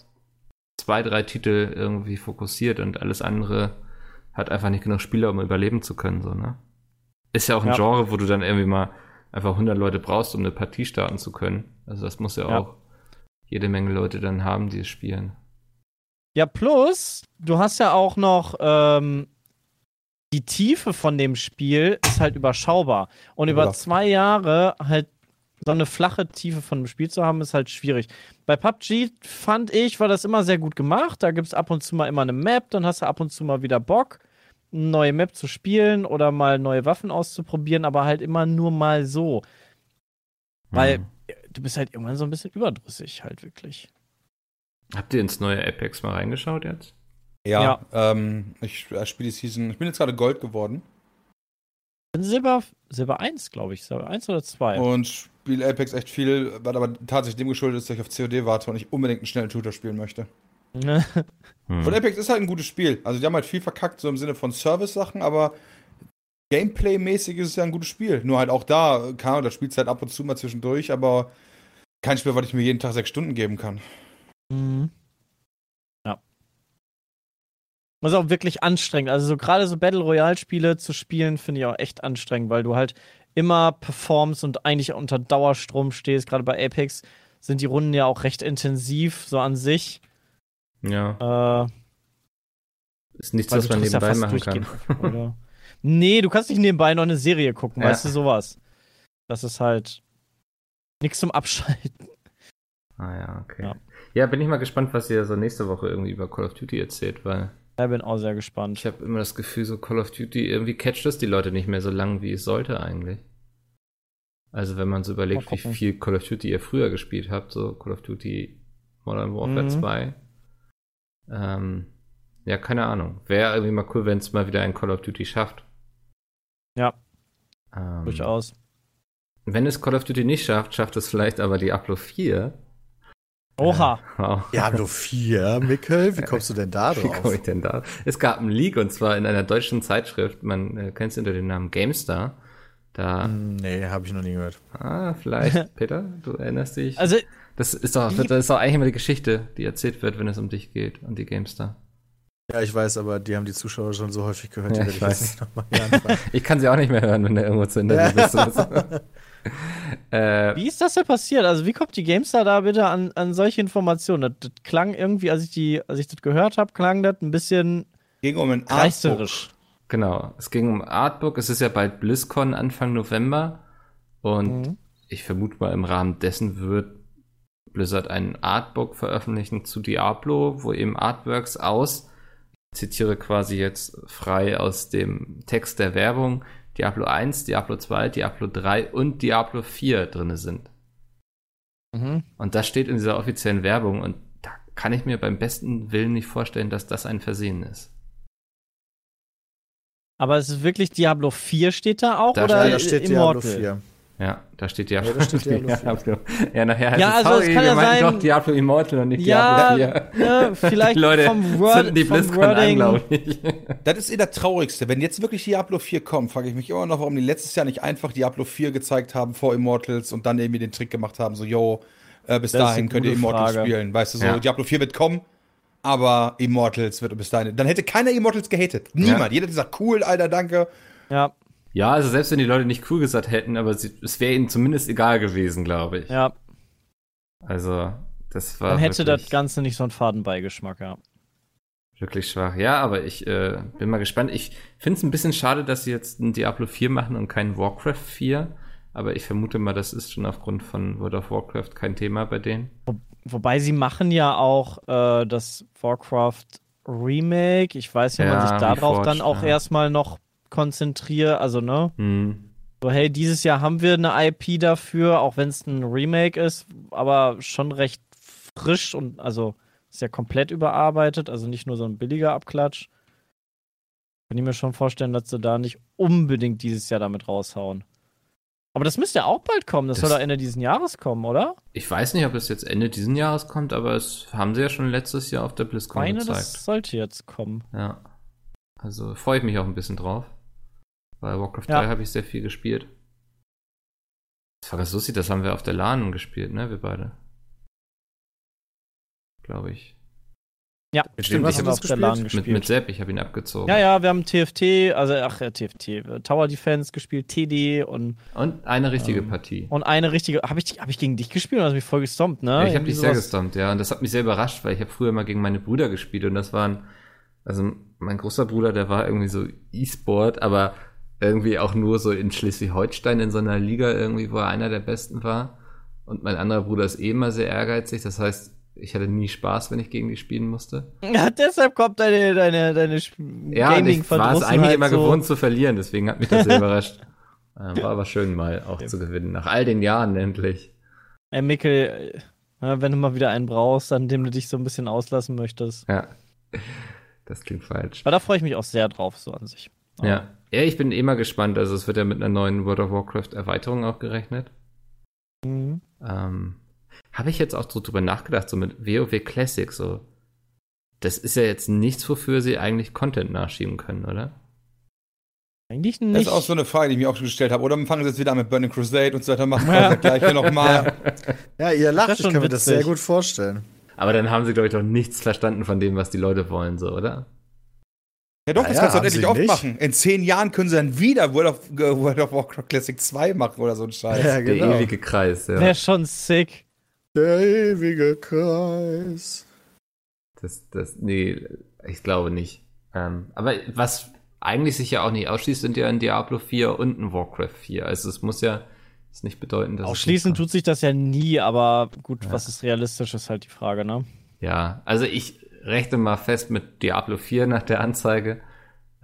zwei, drei Titel irgendwie fokussiert und alles andere hat einfach nicht genug Spieler, um überleben zu können, so, ne? Ist ja auch ein Ja. Genre, wo du dann irgendwie mal einfach 100 Leute brauchst, um eine Partie starten zu können. Also das muss ja, Ja. auch jede Menge Leute dann haben, die es spielen. Ja, plus, du hast ja auch noch ähm, die Tiefe von dem Spiel ist halt überschaubar. Und über Ja. zwei Jahre halt so eine flache Tiefe von dem Spiel zu haben, ist halt schwierig. Bei PUBG fand ich, war das immer sehr gut gemacht. Da gibt es ab und zu mal immer eine Map, dann hast du ab und zu mal wieder Bock, eine neue Map zu spielen oder mal neue Waffen auszuprobieren, aber halt immer nur mal so. Weil Mhm. du bist halt irgendwann so ein bisschen überdrüssig, halt wirklich. Habt ihr ins neue Apex mal reingeschaut jetzt? Ja, Ja. Ähm, ich äh, spiele die Season. Ich bin jetzt gerade Gold geworden Bin Silber, Silber 1, glaube ich. Silber 1 oder 2. und spiele Apex echt viel, was aber tatsächlich dem geschuldet ist, dass ich auf COD warte und ich unbedingt einen schnellen Shooter spielen möchte. Hm. Und Apex ist halt ein gutes Spiel. Also die haben halt viel verkackt, so im Sinne von Service-Sachen, aber Gameplay-mäßig ist es ja ein gutes Spiel. Nur halt auch da, keine Ahnung, da spielst du halt ab und zu mal zwischendurch, aber kein Spiel, was ich mir jeden Tag sechs Stunden geben kann. Mhm. Ja. Das ist auch wirklich anstrengend. Also so gerade so Battle Royale Spiele zu spielen, finde ich auch echt anstrengend, weil du halt immer performst und eigentlich unter Dauerstrom stehst. Gerade bei Apex sind die Runden ja auch recht intensiv, so an sich. Ja, Äh, ist nichts, was man ja nebenbei fast machen kann. oder? Nee, du kannst nicht nebenbei noch eine Serie gucken, Ja. weißt du, sowas. Das ist halt nichts zum Abschalten. Ah ja, okay. Ja. Ja. bin ich mal gespannt, was ihr so nächste Woche irgendwie über Call of Duty erzählt, weil Ich bin auch sehr gespannt. ich habe immer das Gefühl, so Call of Duty, irgendwie catcht es die Leute nicht mehr so lang, wie es sollte eigentlich. Also wenn man so überlegt, wie viel Call of Duty ihr früher gespielt habt, so Call of Duty Modern Warfare Mhm. 2. Ähm, ja, keine Ahnung. Wäre irgendwie mal cool, wenn es mal wieder ein Call of Duty schafft. Ja, Ähm, durchaus. Wenn es Call of Duty nicht schafft, schafft es vielleicht aber Diablo 4. Oha. Wow. Diablo 4, Mikkel, wie kommst du denn da Wie komme ich drauf? denn da? Es gab einen Leak und zwar in einer deutschen Zeitschrift, man äh, kennt es unter dem Namen GameStar. Da, Nee, habe ich noch nie gehört. ah, vielleicht, Peter, du erinnerst dich. Also, das ist doch, das ist doch eigentlich immer die Geschichte, die erzählt wird, wenn es um dich geht und die GameStar. Ja, ich weiß, aber die haben die Zuschauer schon so häufig gehört, Ja, die ich ich weiß. Ich kann sie auch nicht mehr hören, wenn du irgendwo zu bist. oder so. äh, Wie ist das denn passiert? Also, wie kommt die GameStar da bitte an, an solche Informationen? Das, das klang irgendwie, als ich, die, als ich das gehört habe, klang das ein bisschen Ging um ein reißerisch. Genau, es ging um Artbook. Es ist ja bald BlizzCon Anfang November. Und Mhm. ich vermute mal, im Rahmen dessen wird Blizzard ein Artbook veröffentlichen zu Diablo, wo eben Artworks aus, zitiere quasi jetzt frei aus dem Text der Werbung, Diablo 1, Diablo 2, Diablo 3 und Diablo 4 drinne sind. Mhm. Und das steht in dieser offiziellen Werbung und da kann ich mir beim besten Willen nicht vorstellen, dass das ein Versehen ist. Aber es ist wirklich Diablo 4 steht da auch Da oder Ja, da steht Diablo Immortal? 4. Ja, da steht Diablo, Ja, da steht Diablo 4. Ja, nachher heißt Ja, es, also es sorry, kann wir ja sein- doch Diablo Immortal und nicht Ja, Diablo 4. ne, vielleicht Die Leute vom, Word, die BlizzCon an, Wording. glaube ich. Das ist eh das Traurigste. Wenn jetzt wirklich Diablo 4 kommt, frage ich mich immer noch, warum die letztes Jahr nicht einfach Diablo 4 gezeigt haben vor Immortals und dann irgendwie den Trick gemacht haben, so, yo, äh, bis Das dahin könnt ihr Immortals Frage. spielen. Weißt du, so, Ja. Diablo 4 wird kommen, aber Immortals wird bis dahin. Dann hätte keiner Immortals gehatet. Niemand. Ja. Jeder hat gesagt, cool, Alter, danke. Ja, Ja, also selbst wenn die Leute nicht cool gesagt hätten, aber sie, es wäre ihnen zumindest egal gewesen, glaube ich. ja. Also, das war Dann hätte das Ganze nicht so einen Fadenbeigeschmack, ja. wirklich schwach. Ja, aber ich äh, bin mal gespannt. Ich finde es ein bisschen schade, dass sie jetzt ein Diablo 4 machen und kein Warcraft 4. Aber ich vermute mal, das ist schon aufgrund von World of Warcraft kein Thema bei denen. Wobei sie machen ja auch äh, das Warcraft Remake. Ich weiß nicht, ob man Ja, sich darauf Reforged, dann auch ja. erstmal noch konzentriert. Also, ne? Hm. So, hey, dieses Jahr haben wir eine IP dafür, auch wenn es ein Remake ist, aber schon recht frisch und also ist ja komplett überarbeitet, also nicht nur so ein billiger Abklatsch. Kann ich mir schon vorstellen, dass sie da nicht unbedingt dieses Jahr damit raushauen. Aber das müsste ja auch bald kommen. Das, Das- soll doch Ende dieses Jahres kommen, oder? Ich weiß nicht, ob es jetzt Ende diesen Jahres kommt, aber es haben sie ja schon letztes Jahr auf der BlizzCon meine, gezeigt. das sollte jetzt kommen. Ja. Also freue ich mich auch ein bisschen drauf. Bei Warcraft Ja. 3 habe ich sehr viel gespielt. Das war ganz lustig, das haben wir auf der LAN gespielt, ne, wir beide. Glaube ich. Ja, Mit stimmt, hast haben wir das auf der gespielt? LAN Mit, gespielt. mit Sepp, ich habe ihn abgezogen. ja, ja, wir haben TFT, also ach ja, TFT, äh, Tower Defense gespielt, TD und, Und eine richtige Ähm, Partie. und eine richtige. Habe ich, hab ich gegen dich gespielt oder hast du mich voll gestompt, ne? Ja, ich habe dich sehr gestompt, ja. Und das hat mich sehr überrascht, weil ich habe früher mal gegen meine Brüder gespielt und das waren, also mein großer Bruder, der war irgendwie so E-Sport, aber irgendwie auch nur so in Schleswig-Holstein in so einer Liga irgendwie, wo er einer der Besten war. Und mein anderer Bruder ist eh immer sehr ehrgeizig, das heißt, ich hatte nie Spaß, wenn ich gegen die spielen musste. Ja, deshalb kommt deine, deine, deine Ja, und ich war es eigentlich immer so. gewohnt zu verlieren, deswegen hat mich das sehr überrascht. Ähm, war aber schön mal auch zu gewinnen, nach all den Jahren endlich. Ey, Mikkel, äh, wenn du mal wieder einen brauchst, an dem du dich so ein bisschen auslassen möchtest. Ja, das klingt falsch. Aber da freue ich mich auch sehr drauf, so an sich. Ja. Ja, ich bin eh mal gespannt. Also es wird ja mit einer neuen World of Warcraft Erweiterung auch gerechnet. Mhm. Ähm, Habe ich jetzt auch so drüber nachgedacht, so mit WoW Classic, so. Das ist ja jetzt nichts, wofür sie eigentlich Content nachschieben können, oder? Eigentlich Das nicht. ist auch so eine Frage, die ich mir auch schon gestellt habe. Oder fangen sie jetzt wieder an mit Burning Crusade und so weiter, machen wir das gleiche nochmal. Ja, ihr lacht, Das ich kann mir das witzig. sehr gut vorstellen. Aber dann haben sie, glaube ich, doch nichts verstanden von dem, was die Leute wollen, so, oder? Ja doch, das Naja, kannst du endlich sie oft nicht. machen. In zehn Jahren können sie dann wieder World of, äh, World of Warcraft Classic 2 machen oder so ein Scheiß. Ja, Der genau. ewige Kreis, ja. Wäre schon sick. Der ewige Kreis. Das, das, nee, ich glaube nicht. Ähm, aber was eigentlich sich ja auch nicht ausschließt, sind ja ein Diablo 4 und ein Warcraft 4. Also es muss ja ist nicht bedeuten, dass es Ausschließend tut sich das ja nie, aber gut, Ja. was ist realistisch, ist halt die Frage, ne? Ja, also ich rechne mal fest mit Diablo 4 nach der Anzeige.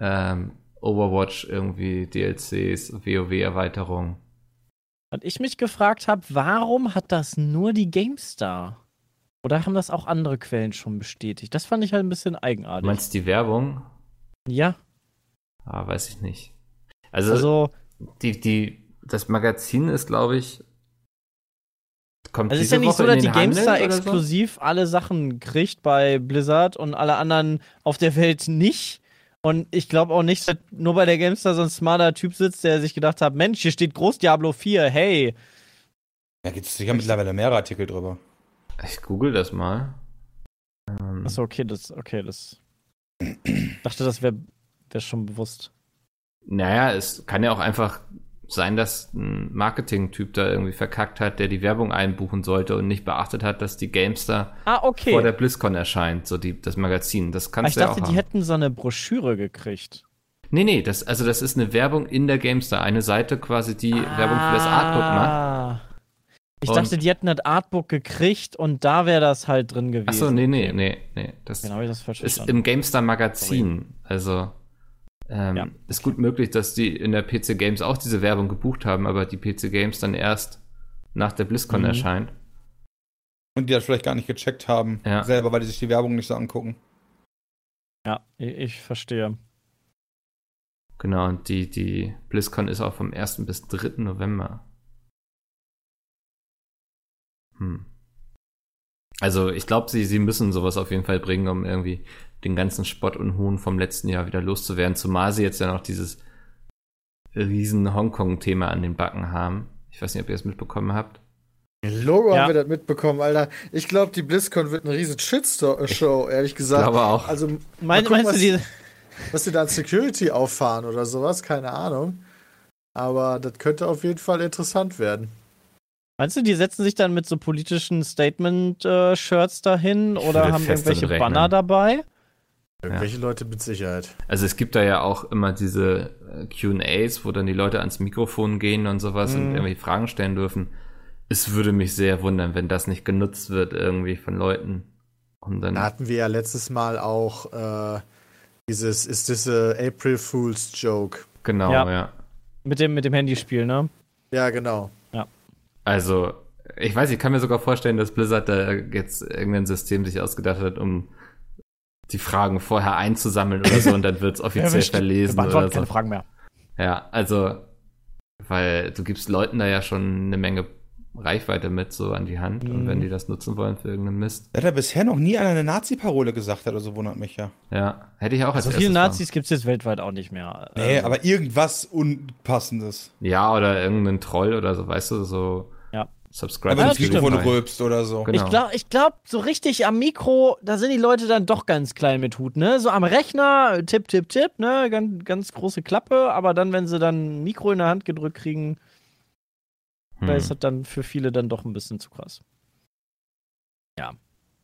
Ähm, Overwatch irgendwie, DLCs, WoW-Erweiterung. Was ich mich gefragt habe, warum hat das nur die GameStar? Oder haben das auch andere Quellen schon bestätigt? Das fand ich halt ein bisschen Du eigenartig. meinst die Werbung? ja, Ah, weiß ich nicht. Also, also, die, die, das Magazin ist, glaube ich, kommt also es ist ja nicht Woche so, dass die GameStar oder so? exklusiv alle Sachen kriegt bei Blizzard und alle anderen auf der Welt nicht. Und ich glaube auch nicht, dass nur bei der GameStar so ein smarter Typ sitzt, der sich gedacht hat, Mensch, hier steht Groß Diablo 4, hey. Da gibt es sicher mittlerweile mehrere Artikel drüber. Ich google das mal. Ähm, Achso, okay, das, okay, das. dachte, das wäre wär schon bewusst. Naja, es kann ja auch einfach sein, dass ein Marketing-Typ da irgendwie verkackt hat, der die Werbung einbuchen sollte und nicht beachtet hat, dass die Gamestar Ah, okay. vor der BlizzCon erscheint, so die, das Magazin. Das Ah, kannst ich du ja dachte, auch die haben. hätten so eine Broschüre gekriegt. Nee, nee, das, also das ist eine Werbung in der Gamestar. Eine Seite quasi, die Werbung für das Artbook macht. Ah. Ich Und- dachte, die hätten das Artbook gekriegt und da wäre das halt drin gewesen. Achso, nee, nee, nee, nee. Das Genau, ich das falsch ist verstanden. im Gamestar Magazin. Also ähm, Ja. ist gut möglich, dass die in der PC Games auch diese Werbung gebucht haben, aber die PC Games dann erst nach der BlizzCon Mhm. erscheint. Und die das vielleicht gar nicht gecheckt haben, Ja. selber, weil die sich die Werbung nicht so angucken. Ja, ich, ich verstehe. Genau, und die, die BlizzCon ist auch vom 1. bis 3. November. Hm. Also, ich glaube, sie, sie müssen sowas auf jeden Fall bringen, um irgendwie den ganzen Spott und Hohn vom letzten Jahr wieder loszuwerden. Zumal sie jetzt ja noch dieses riesen Hongkong-Thema an den Backen haben. Ich weiß nicht, ob ihr es mitbekommen habt. Logo Ja. haben wir das mitbekommen, Alter. Ich glaube, die BlizzCon wird eine riesen Shitshow, ehrlich Ich gesagt. glaube auch. Also, Mein, gucken, meinst du was- diese. was sie da an Security auffahren oder sowas, keine Ahnung. Aber das könnte auf jeden Fall interessant werden. Meinst du, die setzen sich dann mit so politischen Statement-Shirts dahin Ich oder haben irgendwelche Banner dabei? Irgendwelche Leute mit Sicherheit. Also es gibt da ja auch immer diese äh, QAs, wo dann die Leute ans Mikrofon gehen und sowas und Mhm. irgendwie Fragen stellen dürfen. Es würde mich sehr wundern, wenn das nicht genutzt wird irgendwie von Leuten. Und dann, Da hatten wir ja letztes Mal auch äh, dieses, ist das a April Fool's Joke? genau, Ja. ja. Mit dem, mit dem Handyspiel, ne? Ja, genau. Also, ich weiß, ich kann mir sogar vorstellen, dass Blizzard da jetzt irgendein System sich ausgedacht hat, um die Fragen vorher einzusammeln oder so und dann wird es offiziell verlesen oder beantworten so. keine Fragen mehr. Ja, also, weil du gibst Leuten da ja schon eine Menge Reichweite mit so an die Hand und Mhm. wenn die das nutzen wollen für irgendeinen Mist, hat er bisher noch nie einer eine Nazi-Parole gesagt hat, also wundert mich ja. ja, hätte ich auch als So viele Nazis gibt es jetzt weltweit auch nicht mehr. Nee, Ähm, aber irgendwas Unpassendes. Ja, oder irgendeinen Troll oder so, weißt du, so. Subscribe. Wenn Ja, das to Mikrofon rülpst oder so. Genau. Ich glaube, ich glaub, so richtig am Mikro, da sind die Leute dann doch ganz klein mit Hut, ne? So am Rechner, tipp, tipp, tipp, ne? Ganz, ganz große Klappe, aber dann, wenn sie dann ein Mikro in der Hand gedrückt kriegen, da Hm. ist das dann für viele dann doch ein bisschen zu krass.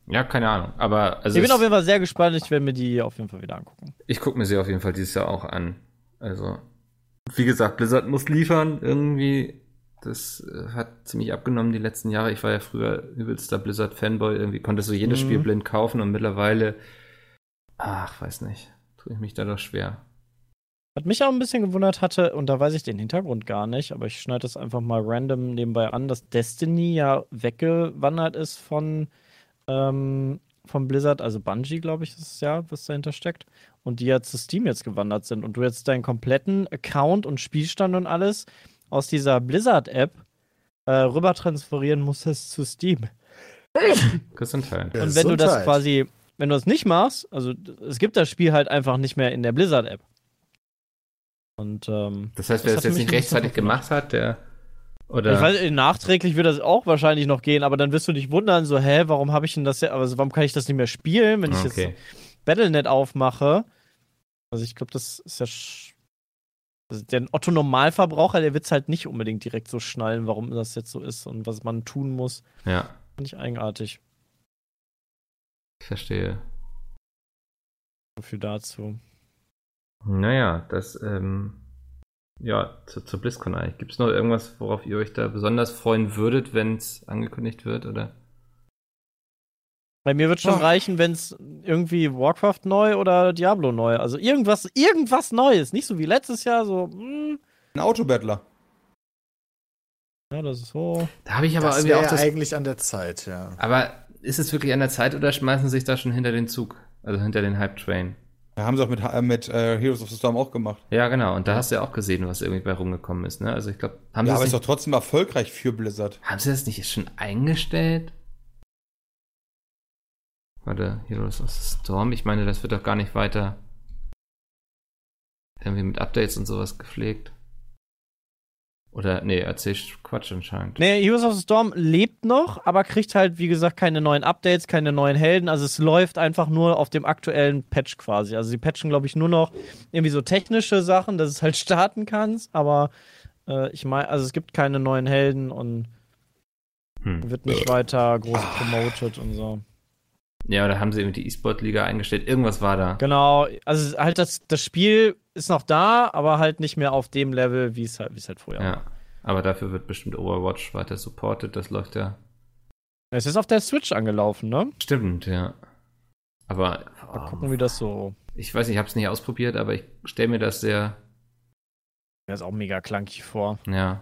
Ja, keine Ahnung, aber also ich bin auf jeden Fall sehr gespannt, ich werde mir die auf jeden Fall wieder angucken. Ich gucke mir sie auf jeden Fall dieses Jahr auch an. Also, wie gesagt, Blizzard muss liefern irgendwie. Das äh, hat ziemlich abgenommen die letzten Jahre. Ich war ja früher übelster Blizzard-Fanboy. Irgendwie konntest du jedes Mhm. Spiel blind kaufen und mittlerweile, ach, weiß nicht, tue ich mich da doch schwer. Was mich auch ein bisschen gewundert hatte, und da weiß ich den Hintergrund gar nicht, aber ich schneide das einfach mal random nebenbei an, dass Destiny ja weggewandert ist von, ähm, von Blizzard, also Bungie, glaube ich, ist es ja, was dahinter steckt. Und die ja zu Steam jetzt gewandert sind und du jetzt deinen kompletten Account und Spielstand und alles aus dieser Blizzard-App äh, rüber transferieren musstest zu Steam. Gesundheit. Und wenn du das quasi, wenn du das nicht machst, also es gibt das Spiel halt einfach nicht mehr in der Blizzard-App. Und ähm, Das heißt, wer Das das, jetzt nicht rechtzeitig gemacht hat, der. Oder. Ich weiß, nachträglich wird das auch wahrscheinlich noch gehen, aber dann wirst du dich wundern, so, hä, warum habe ich denn das ja, also warum kann ich das nicht mehr spielen, wenn ich okay. jetzt Battlenet aufmache? Also ich glaube, das ist ja also der Otto Normalverbraucher, der wird es halt nicht unbedingt direkt so schnallen, warum das jetzt so ist und was man tun muss. Ja, Finde ich eigenartig. ich verstehe. So viel dazu. Naja, das, ähm, ja, zu, zu BlizzCon eigentlich. Gibt es noch irgendwas, worauf ihr euch da besonders freuen würdet, wenn es angekündigt wird, oder? Bei mir wird schon Ach. reichen, wenn es irgendwie Warcraft neu oder Diablo neu, also irgendwas, irgendwas Neues, nicht so wie letztes Jahr, so, hm, Ein Autobattler. ja, das ist so. Da habe ich aber das irgendwie auch das. eigentlich an der Zeit, ja. Aber ist es wirklich an der Zeit oder schmeißen sie sich da schon hinter den Zug? Also hinter den Hype-Train? Ja, haben sie auch mit, äh, mit äh, Heroes of the Storm auch gemacht. Ja, genau. Und da hast du ja auch gesehen, was irgendwie bei rumgekommen ist, ne? Also ich glaube, haben, Ja, aber sie ist das doch trotzdem erfolgreich für Blizzard. haben sie das nicht schon eingestellt? Warte, Heroes of the Storm? Ich meine, das wird doch gar nicht weiter irgendwie mit Updates und sowas gepflegt. Oder, nee, erzählst Quatsch anscheinend. Nee, Heroes of the Storm lebt noch, aber kriegt halt, wie gesagt, keine neuen Updates, keine neuen Helden. Also es läuft einfach nur auf dem aktuellen Patch quasi. Also sie patchen, glaube ich, nur noch irgendwie so technische Sachen, dass es halt starten kannst, aber äh, ich meine, also es gibt keine neuen Helden und Hm. wird nicht weiter groß promoted und so. Ja, oder haben sie irgendwie die E-Sport-Liga eingestellt? Irgendwas war da. Genau, also halt das, das Spiel ist noch da, aber halt nicht mehr auf dem Level, wie es halt, wie es halt vorher war. Ja. Aber dafür wird bestimmt Overwatch weiter supported. Das läuft ja. Es ist auf der Switch angelaufen, ne? Stimmt, ja. Aber Mal oh, gucken, wie das so. ich weiß nicht, ich habe es nicht ausprobiert, aber ich stelle mir das sehr, Der ist auch mega clunky vor. ja.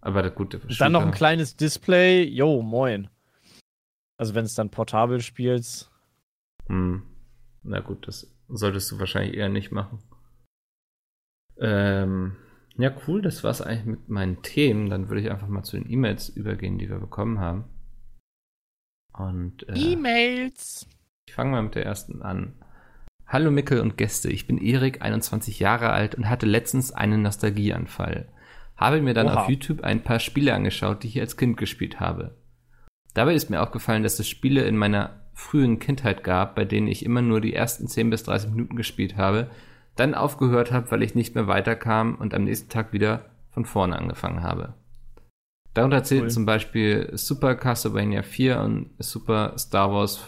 Aber das gute Dann noch ein kleines Display. Jo, moin. Also wenn es dann portabel spielst. Hm. Na gut, das solltest du wahrscheinlich eher nicht machen. Ähm, ja, cool, das war's eigentlich mit meinen Themen. Dann würde ich einfach mal zu den E-Mails übergehen, die wir bekommen haben. Und äh, E-Mails. ich fange mal mit der ersten an. Hallo Mickel und Gäste, ich bin Erik, 21 Jahre alt und hatte letztens einen Nostalgieanfall. Habe mir dann Oha. auf YouTube ein paar Spiele angeschaut, die ich als Kind gespielt habe. Dabei ist mir aufgefallen, dass es Spiele in meiner frühen Kindheit gab, bei denen ich immer nur die ersten 10 bis 30 Minuten gespielt habe, dann aufgehört habe, weil ich nicht mehr weiterkam und am nächsten Tag wieder von vorne angefangen habe. Darunter zählten Cool. zum Beispiel Super Castlevania 4 und Super Star Wars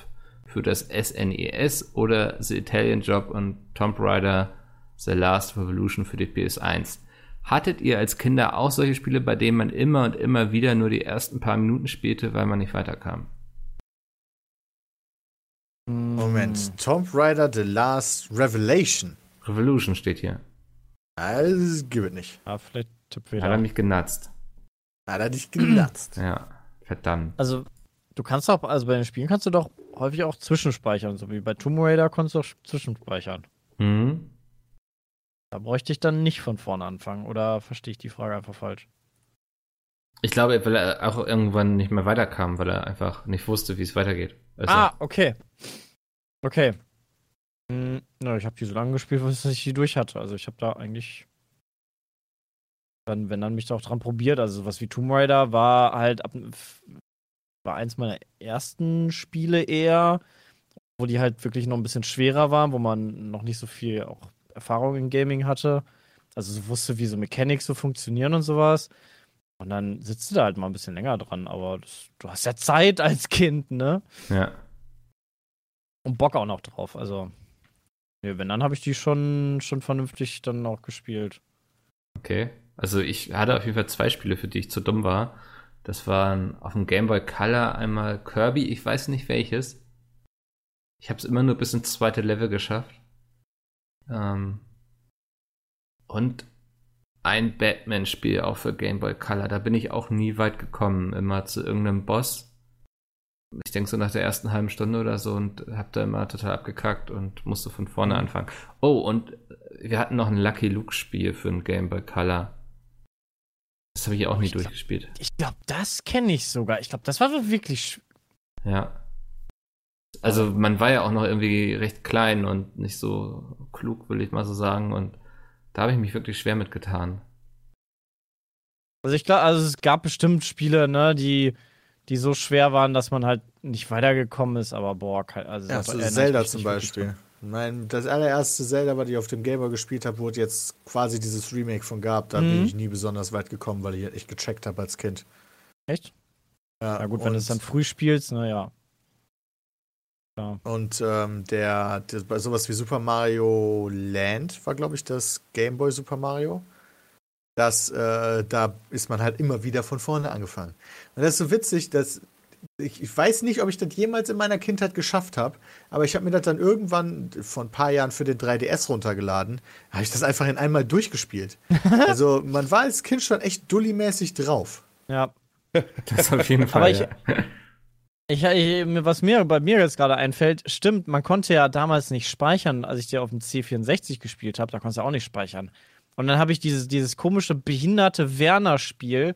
für das SNES oder The Italian Job und Tomb Raider The Last Revolution für die PS1. Hattet ihr als Kinder auch solche Spiele, bei denen man immer und immer wieder nur die ersten paar Minuten spielte, weil man nicht weiterkam? Moment. Tomb Raider The Last Revelation. Revolution steht hier. Also, gib es nicht. Ja, vielleicht Tipp Hat er mich genatzt. Hat er dich genatzt. Ja, verdammt. Also, du kannst auch, also bei den Spielen kannst du doch häufig auch zwischenspeichern, so wie bei Tomb Raider konntest du auch zwischenspeichern. Hm? Da bräuchte ich dann nicht von vorne anfangen, oder verstehe ich die Frage einfach falsch? Ich glaube, weil er auch irgendwann nicht mehr weiterkam, weil er einfach nicht wusste, wie es weitergeht. Also, Ah, okay. Okay. Hm, na, ich habe die so lange gespielt, bis ich die durch hatte. Also ich habe da eigentlich dann, wenn dann mich da auch dran probiert. Also sowas wie Tomb Raider war halt ab, war eins meiner ersten Spiele eher, wo die halt wirklich noch ein bisschen schwerer waren, wo man noch nicht so viel auch Erfahrung in Gaming hatte. Also so wusste, wie so Mechanics so funktionieren und sowas. Und dann sitzt du da halt mal ein bisschen länger dran, aber das, du hast ja Zeit als Kind, ne? ja. Und Bock auch noch drauf. Also, nee, wenn, dann habe ich die schon, schon vernünftig dann auch gespielt. Okay. Also ich hatte auf jeden Fall zwei Spiele, für die ich zu dumm war. Das waren auf dem Game Boy Color einmal Kirby, ich weiß nicht welches. Ich habe es immer nur bis ins zweite Level geschafft. Ähm, und ein Batman-Spiel auch für Game Boy Color. Da bin ich auch nie weit gekommen. Immer zu irgendeinem Boss. Ich denke so nach der ersten halben Stunde oder so und hab da immer total abgekackt und musste von vorne anfangen. Oh, und wir hatten noch ein Lucky Luke-Spiel für ein Game Boy Color. Das habe ich auch nie ich glaub- durchgespielt. Ich glaube, das kenne ich sogar. Ich glaube, das war wirklich. Ja. Also man war ja auch noch irgendwie recht klein und nicht so klug, will ich mal so sagen. Und da habe ich mich wirklich schwer mitgetan. Also ich glaube, also es gab bestimmt Spiele, ne, die, die so schwer waren, dass man halt nicht weitergekommen ist, aber boah, also Ja, das so erinnere ich Zelda zum Beispiel. dran. Mein, das allererste Zelda, was ich auf dem Game Boy gespielt habe, wurde jetzt quasi dieses Remake von gab. Da Mhm. bin ich nie besonders weit gekommen, weil ich echt gecheckt habe als Kind. Echt? Ja, Na gut, wenn du es dann früh spielst, naja. Und ähm, der, der, bei sowas wie Super Mario Land war, glaube ich, das Game Boy Super Mario. Das, äh, da ist man halt immer wieder von vorne angefangen. Und das ist so witzig, dass ich, ich weiß nicht, ob ich das jemals in meiner Kindheit geschafft habe, aber ich habe mir das dann irgendwann vor ein paar Jahren für den 3DS runtergeladen. Habe ich das einfach in einmal durchgespielt. also man war als Kind schon echt dullimäßig drauf. Ja. Das auf jeden Fall. Aber ich- ja. Ich, ich, was mir bei mir jetzt gerade einfällt, stimmt, man konnte ja damals nicht speichern, als ich dir auf dem C64 gespielt habe, da konntest du auch nicht speichern. Und dann habe ich dieses, dieses komische behinderte Werner-Spiel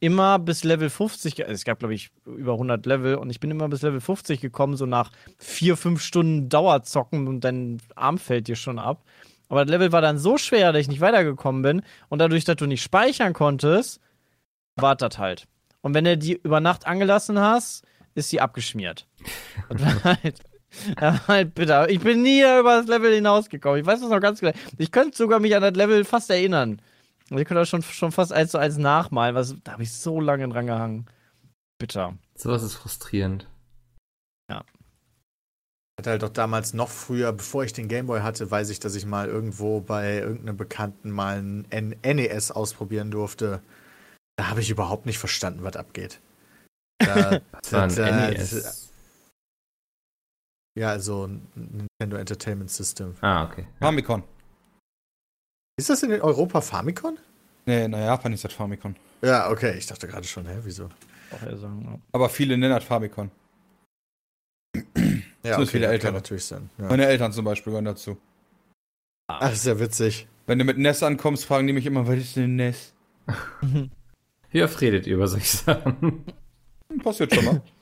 immer bis Level 50, ge- also es gab glaube ich über 100 Level und ich bin immer bis Level 50 gekommen, so nach vier, fünf Stunden Dauerzocken und dein Arm fällt dir schon ab. Aber das Level war dann so schwer, dass ich nicht weitergekommen bin und dadurch, dass du nicht speichern konntest, war das halt. Und wenn du die über Nacht angelassen hast, ist sie abgeschmiert. Und war halt, war halt bitter. Ich bin nie über das Level hinausgekommen. Ich weiß das noch ganz genau. Ich könnte sogar mich an das Level fast erinnern. Und ich könnte auch schon, schon fast eins zu eins nachmalen. Was, da habe ich so lange dran gehangen. Bitter. Sowas ist frustrierend. hatte halt auch damals noch früher, bevor ich den Gameboy hatte, weiß ich, dass ich mal irgendwo bei irgendeinem Bekannten mal ein NES ausprobieren durfte. Da habe ich überhaupt nicht verstanden, was abgeht. Da, Das war ein das, äh, NES. Ja, also ein Nintendo Entertainment System. Ah, okay. Ja. Famicom. Ist das in Europa Famicom? Nee, na Japan ist das Famicom. Ja, okay. Ich dachte gerade schon, hä, wieso? Aber viele nennen das Famicom. Ja, müssen viele das Eltern. kann natürlich sein. Ja. Meine Eltern zum Beispiel gehören dazu. Ach, ist ja witzig. Wenn du mit Ness ankommst, fragen die mich immer, was ist denn Ness? Wie oft redet ihr über solche Sachen? Hm, Passiert schon mal.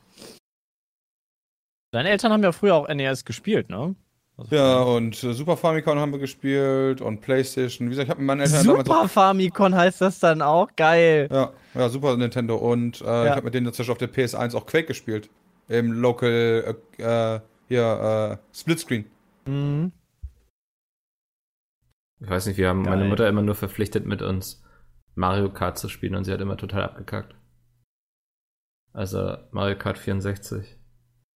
Deine Eltern haben ja früher auch NES gespielt, ne? Also ja, und äh, Super Famicom haben wir gespielt und Playstation. Wie gesagt, ich habe mit meinen Eltern damals Super Famicom heißt das dann auch? Geil. Ja, ja, Super Nintendo. Und äh, ich Ja. habe mit denen dazwischen auf der PS1 auch Quake gespielt. Im Local, äh, äh, hier, äh, Splitscreen. Mhm. Ich weiß nicht, wir haben meine Geil. Mutter immer nur verpflichtet, mit uns Mario Kart zu spielen und sie hat immer total abgekackt. Also Mario Kart 64.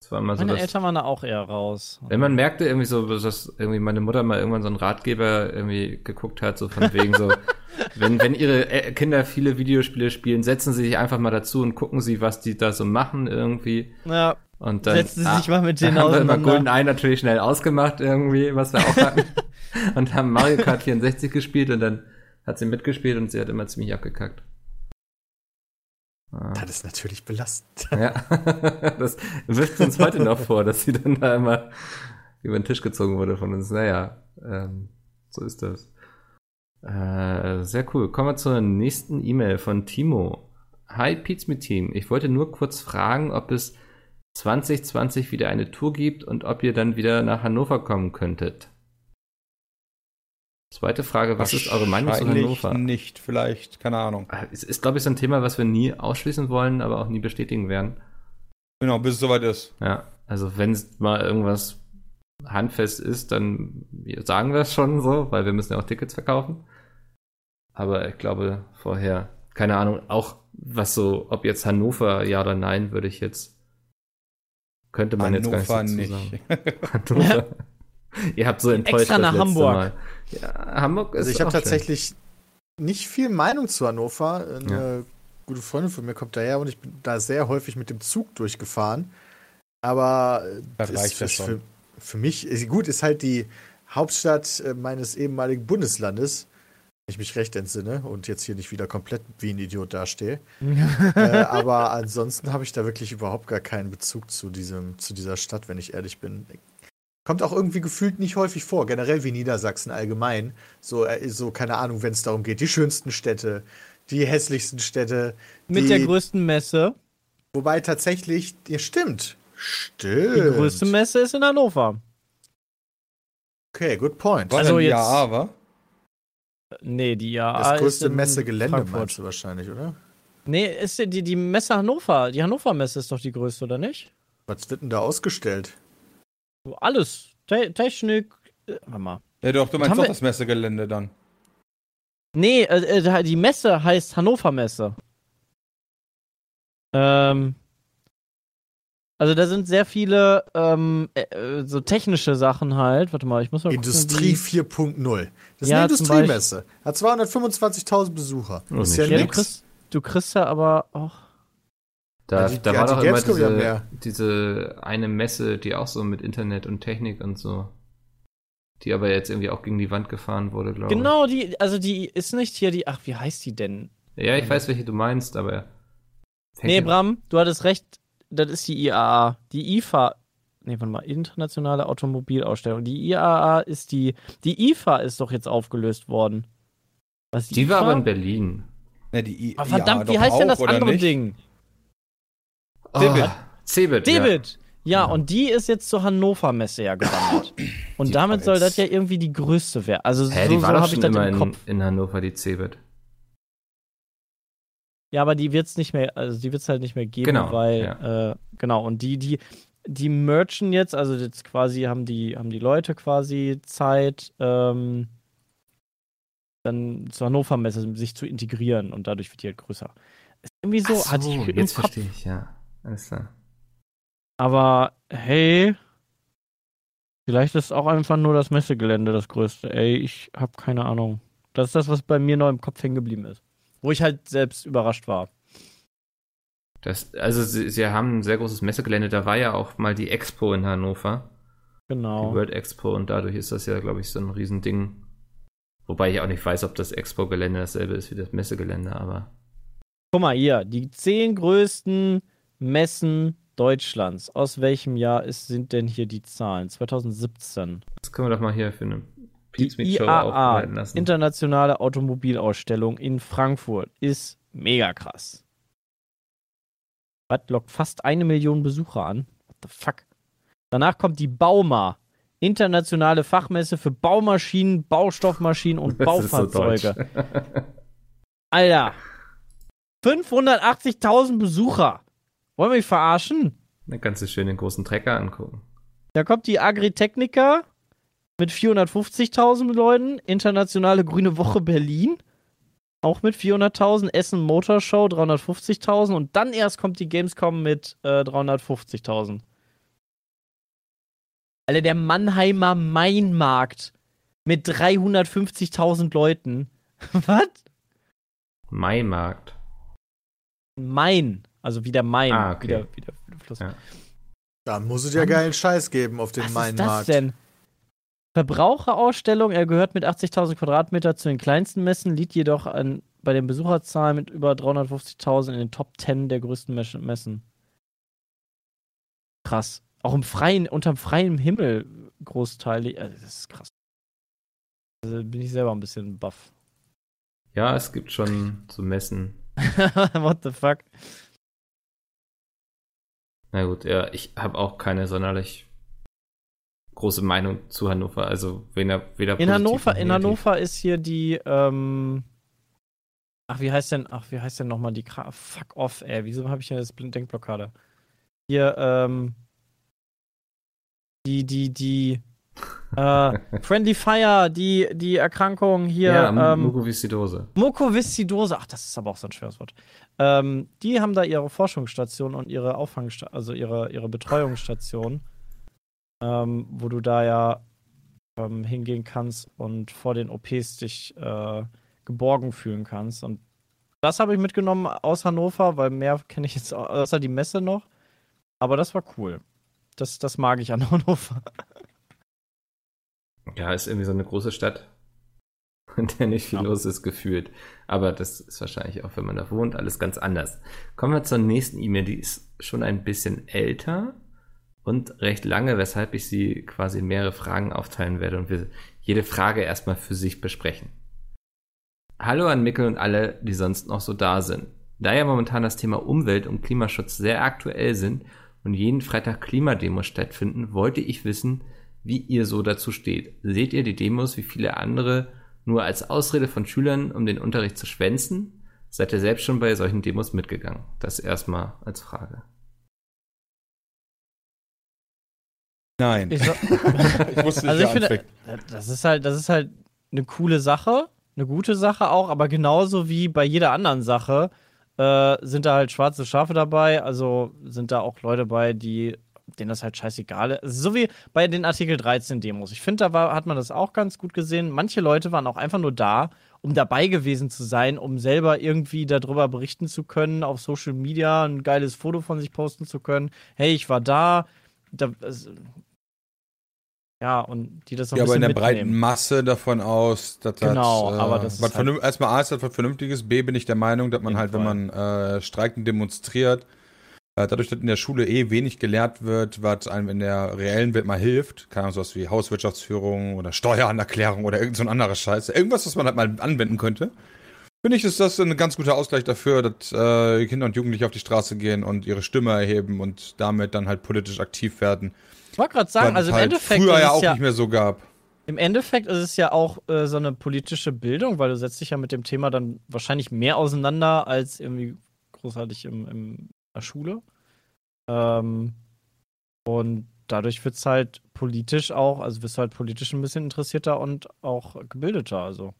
Das war immer so Meine das, Eltern waren da auch eher raus. Wenn man merkte irgendwie so, dass irgendwie meine Mutter mal irgendwann so einen Ratgeber irgendwie geguckt hat, so von wegen so, wenn, wenn ihre äh, Kinder viele Videospiele spielen, setzen sie sich einfach mal dazu und gucken sie, was die da so machen irgendwie. Ja, Und dann Setzen sie sich mal mit denen dann haben wir immer. GoldenEye natürlich schnell ausgemacht irgendwie, was wir auch hatten. und haben Mario Kart 64 gespielt und dann hat sie mitgespielt und sie hat immer ziemlich abgekackt. Ah. Das ist natürlich belastend. Ja, das wirft uns heute noch vor, dass sie dann da immer über den Tisch gezogen wurde von uns. Naja, ähm, so ist das. Äh, sehr cool. Kommen wir zur nächsten E-Mail von Timo. Hi Pizza Team. Ich wollte nur kurz fragen, ob es 2020 wieder eine Tour gibt und ob ihr dann wieder nach Hannover kommen könntet. Zweite Frage, was ist eure Meinung zu Hannover? nicht, vielleicht, keine Ahnung. Es ist, glaube ich, so ein Thema, was wir nie ausschließen wollen, aber auch nie bestätigen werden. Genau, bis es soweit ist. Ja, also wenn es mal irgendwas handfest ist, dann sagen wir es schon so, weil wir müssen ja auch Tickets verkaufen. Aber ich glaube vorher, keine Ahnung, auch was so, ob jetzt Hannover ja oder nein, würde ich jetzt, könnte man jetzt Hannover gar nicht, nicht. Hannover. Ihr habt so enttäuscht Extra nach Hamburg. Mal. Ja, Hamburg ist Also ich habe tatsächlich nicht viel Meinung zu Hannover. Eine gute Freundin von mir kommt daher und ich bin da sehr häufig mit dem Zug durchgefahren. Aber äh, Das reicht für, ja. Für, für mich, ist- gut, ist halt die Hauptstadt äh, meines ehemaligen Bundeslandes, wenn ich mich recht entsinne und jetzt hier nicht wieder komplett wie ein Idiot dastehe. äh, aber ansonsten habe ich da wirklich überhaupt gar keinen Bezug zu, diesem, zu dieser Stadt, wenn ich ehrlich bin. Kommt auch irgendwie gefühlt nicht häufig vor, generell wie Niedersachsen allgemein. So, äh, so keine Ahnung, wenn es darum geht, die schönsten Städte, die hässlichsten Städte. Mit die, der größten Messe. Wobei tatsächlich, ja, stimmt. Stimmt. Die größte Messe ist in Hannover. Okay, good point. Was Also jetzt- Ja, wa? Nee, die ja. Das größte Messegelände Frankfurt. meinst du wahrscheinlich, oder? Nee, ist die, die Messe Hannover. Die Hannover Messe ist doch die größte, oder nicht? Was wird denn da ausgestellt? Alles. Te Technik. Äh, warte mal. Ja, doch, du meinst doch wir- das Messegelände dann. Nee, äh, äh, die Messe heißt Hannover Messe. Ähm. Also da sind sehr viele ähm, äh, äh, so technische Sachen halt. Warte mal, ich muss mal Industrie gucken, 4.0. Das Ja, ist eine Industriemesse. Hat 225.000 Besucher. Oh, ist ja Ja, du nix. kriegst, du kriegst ja aber auch. Da, Ja, die- da war die doch immer diese, diese eine Messe, die auch so mit Internet und Technik und so, die aber jetzt irgendwie auch gegen die Wand gefahren wurde, glaube Genau, die, also die ist nicht hier die. Ach, wie heißt die denn? ich. Ja, ich weiß, welche du meinst, aber. Nee, Bram, du hattest recht. Das ist die IAA. Die IFA. Nee, warte mal. Internationale Automobilausstellung. Die IAA ist die. Die IFA ist doch jetzt aufgelöst worden. Was, Die war IFA? aber in Berlin. Ja, die I Ah, verdammt, ja, wie heißt denn auch, das oder andere nicht? Ding? Cebit. Oh, Cebit. Ja. David! Ja, Ja. und die ist jetzt zur Hannover Messe ja gewandert. Und Die damit soll das ja irgendwie die größte werden. Also Hä, so, die so war doch habe ich das immer im in, Kopf. in Hannover, die Cebit. Ja, aber die wird's nicht mehr, also die wird's halt nicht mehr geben, Genau, weil ja. äh, genau und die die die merchen jetzt, also jetzt quasi haben die haben die Leute quasi Zeit ähm, dann zur Hannover Messe sich zu integrieren und dadurch wird die halt größer. Ist irgendwie so, Ach hatte ich im jetzt Kopf, verstehe ich, ja. Alles klar. aber hey, vielleicht ist auch einfach nur das Messegelände das größte. Ey, ich habe keine Ahnung. Das ist das, was bei mir noch im Kopf hängen geblieben ist, wo ich halt selbst überrascht war. Das, also sie, sie haben ein sehr großes Messegelände, da war ja auch mal die Expo in Hannover, Genau. die World Expo, und dadurch ist das ja, glaube ich, so ein Riesending. Wobei ich auch nicht weiß, ob das Expo-Gelände dasselbe ist wie das Messegelände, aber Guck mal hier, die zehn größten Messen Deutschlands. Aus welchem Jahr ist, sind denn hier die Zahlen? 2017. Das können wir doch mal hier für eine Die IAA. Internationale Automobilausstellung in Frankfurt, ist mega krass. Was lockt fast eine Million Besucher an? What the fuck? Danach kommt die Bauma, Internationale Fachmesse für Baumaschinen, Baustoffmaschinen und Das so Baufahrzeuge. deutsch. Alter. 580.000 Besucher. Wollen wir mich verarschen? Dann kannst du schön den großen Trecker angucken. Da kommt die Agritechnica mit 450.000 Leuten. Internationale Grüne Woche Berlin. Auch mit 400.000. Essen Motorshow 350.000. Und dann erst kommt die Gamescom mit äh, 350.000. Alter, der Mannheimer Mainmarkt mit 350.000 Leuten. Was? Maimarkt. Main. Also wie der Main. Ah, okay. Wie der, wie der Fluss. Ja. Da muss es ja geilen Scheiß geben auf dem Was ist das Mainmarkt. denn? Verbraucherausstellung, er gehört mit 80.000 Quadratmeter zu den kleinsten Messen, liegt jedoch an, bei den Besucherzahlen mit über 350.000 in den Top 10 der größten Mes- Messen. Krass. Auch im freien, unterm freien Himmel großteilig. Also das ist krass. Also bin ich selber ein bisschen baff. Ja, es gibt schon so Messen. What the fuck? Na gut, ja, ich habe auch keine sonderlich große Meinung zu Hannover. Also weder, weder In Hannover, in. Hannover ist hier die, ähm, ach, wie heißt denn, ach, wie heißt denn nochmal die Kra Fuck off, ey, wieso habe ich hier das Denkblockade? Hier, ähm, die, die, die, äh, Friendly Fire, die, die Erkrankung hier, ja, ähm, Mukoviszidose. Mukoviszidose, ach, das ist aber auch so ein schweres Wort. Ähm, die haben da ihre Forschungsstation und ihre Auffangstation, also ihre, ihre Betreuungsstation, ähm, wo du da ja ähm, hingehen kannst und vor den OPs dich äh, geborgen fühlen kannst. Und das habe ich mitgenommen aus Hannover, weil mehr kenne ich jetzt au- außer die Messe noch. Aber das war cool. Das, das mag ich an Hannover. Ja, ist irgendwie so eine große Stadt, in der nicht viel Ja. los ist, gefühlt. Aber das ist wahrscheinlich auch, wenn man da wohnt, alles ganz anders. Kommen wir zur nächsten E-Mail, die ist schon ein bisschen älter und recht lange, weshalb ich sie quasi in mehrere Fragen aufteilen werde und wir jede Frage erstmal für sich besprechen. Hallo an Mickel und alle, die sonst noch so da sind. Da ja momentan das Thema Umwelt und Klimaschutz sehr aktuell sind und jeden Freitag Klimademos stattfinden, wollte ich wissen, wie ihr so dazu steht. Seht ihr die Demos wie viele andere nur als Ausrede von Schülern, um den Unterricht zu schwänzen? Seid ihr selbst schon bei solchen Demos mitgegangen? Das erstmal als Frage. Nein. Ich so, Ich wusste nicht, Also ich finde, anfängt. das ist halt, das ist halt eine coole Sache, eine gute Sache auch, aber genauso wie bei jeder anderen Sache äh, sind da halt schwarze Schafe dabei, also sind da auch Leute bei, die denen das halt scheißegal ist. Also So wie bei den Artikel 13 Demos. Ich finde, da war, hat man das auch ganz gut gesehen. Manche Leute waren auch einfach nur da, um dabei gewesen zu sein, um selber irgendwie darüber berichten zu können, auf Social Media ein geiles Foto von sich posten zu können. Hey, ich war da. da ja, und die das so ein Ja, aber in der breiten mitnehmen. Masse davon aus, dass Genau, das, äh, aber das ist was halt- erstmal A ist das was Vernünftiges, B bin ich der Meinung, dass man halt, wenn Fall. man äh, streikt und demonstriert, dadurch, dass in der Schule eh wenig gelehrt wird, was einem in der reellen Welt mal hilft, keine Ahnung, sowas wie Hauswirtschaftsführung oder Steueranerklärung oder irgend so ein anderer Scheiß, irgendwas, was man halt mal anwenden könnte, finde ich, ist das ein ganz guter Ausgleich dafür, dass äh, Kinder und Jugendliche auf die Straße gehen und ihre Stimme erheben und damit dann halt politisch aktiv werden. Ich wollte gerade sagen, also im halt Endeffekt, früher ist ja auch ja, nicht mehr so gab. im Endeffekt ist es ja auch äh, so eine politische Bildung, weil du setzt dich ja mit dem Thema dann wahrscheinlich mehr auseinander als irgendwie großartig im, im, Schule. Ähm, und dadurch wird es halt politisch auch, also wirst du halt politisch ein bisschen interessierter und auch gebildeter. Also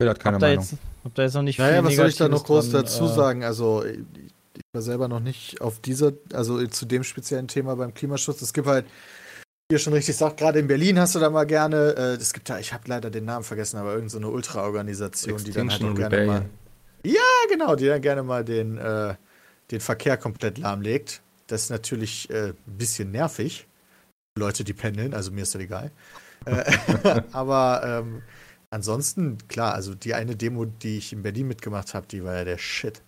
Will hat keine hab da, Meinung. jetzt, hab da jetzt noch nicht Naja, viel was soll ich da noch groß dran, dazu äh, sagen? Also, ich ich war selber noch nicht auf dieser, also zu dem speziellen Thema beim Klimaschutz. Es gibt halt, wie ihr schon richtig sagt, gerade in Berlin hast du da mal gerne, äh, es gibt da, ich habe leider den Namen vergessen, aber irgendeine so Ultra-Organisation, die dann halt auch gerne mal, ja genau, die dann gerne mal den, äh, den Verkehr komplett lahmlegt. Das ist natürlich äh, ein bisschen nervig. Leute, die pendeln, also mir ist das egal. äh, aber ähm, ansonsten, klar, also die eine Demo, die ich in Berlin mitgemacht habe, die war ja der Shit.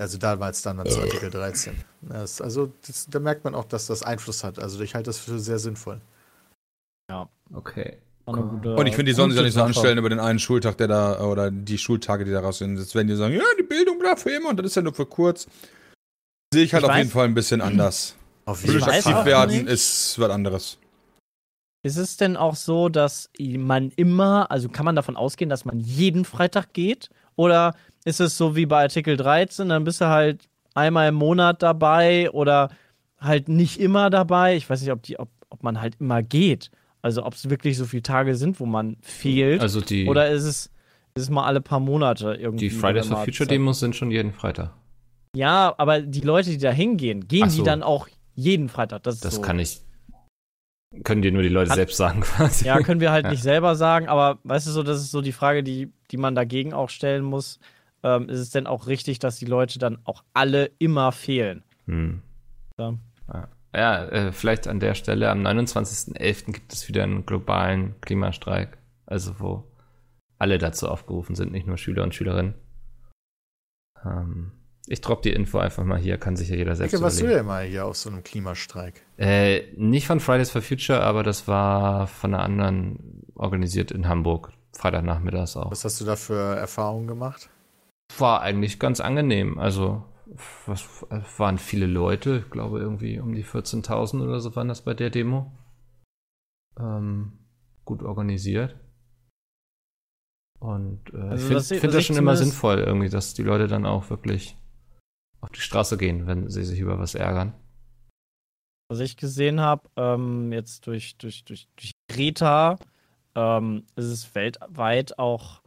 Also damals dann zu Artikel 13. Das, also das, da merkt man auch, dass das Einfluss hat. Also ich halte das für sehr sinnvoll. Okay. Gute- Und ich finde, die sollen sich auch nicht so anstellen über den einen Schultag, der da, oder die Schultage, die daraus sind. Jetzt werden die sagen, ja, die Bildung bleibt für immer und das ist ja nur für kurz. Sehe ich halt Ich auf weiß- jeden Fall ein bisschen anders. Auf Politisch weiß aktiv werden nicht. ist was anderes. Ist es denn auch so, dass man immer, also kann man davon ausgehen, dass man jeden Freitag geht? Oder ist es so wie bei Artikel 13, dann bist du halt einmal im Monat dabei oder halt nicht immer dabei? Ich weiß nicht, ob, die, ob, ob man halt immer geht. Also ob es wirklich so viele Tage sind, wo man fehlt. Also die, oder ist es, ist es mal alle paar Monate irgendwie? die Fridays for Future Demos sind schon jeden Freitag. Ja, aber die Leute, die da hingehen, gehen Ach die so. dann auch jeden Freitag? Das, Das so. kann ich. Können dir nur die Leute Kann- selbst sagen, quasi. Ja, können wir halt Ja. nicht selber sagen, aber weißt du so, das ist so die Frage, die, die man dagegen auch stellen muss. Ähm, ist es denn auch richtig, dass die Leute dann auch alle immer fehlen? Hm. Ja. Ja, ja äh, vielleicht an der Stelle, am 29.11. gibt es wieder einen globalen Klimastreik. Also wo alle dazu aufgerufen sind, nicht nur Schüler und Schülerinnen. Ähm, ich droppe die Info einfach mal hier, kann sich ja jeder selbst Ecke, warst du überlegen. denn mal hier auf so einem Klimastreik? Äh, nicht von Fridays for Future, aber das war von einer anderen organisiert in Hamburg. Freitagnachmittags auch. Was hast du da für Erfahrungen gemacht? War eigentlich ganz angenehm. Also, was es waren viele Leute, ich glaube irgendwie um die 14.000 oder so waren das bei der Demo. Ähm, gut organisiert. Und äh, Also, ich finde was ich- find was das schon immer sinnvoll, irgendwie, dass die Leute dann auch wirklich auf die Straße gehen, wenn sie sich über was ärgern. Was ich gesehen habe, ähm, jetzt durch, durch, durch, durch Greta, ähm, ist es weltweit auch,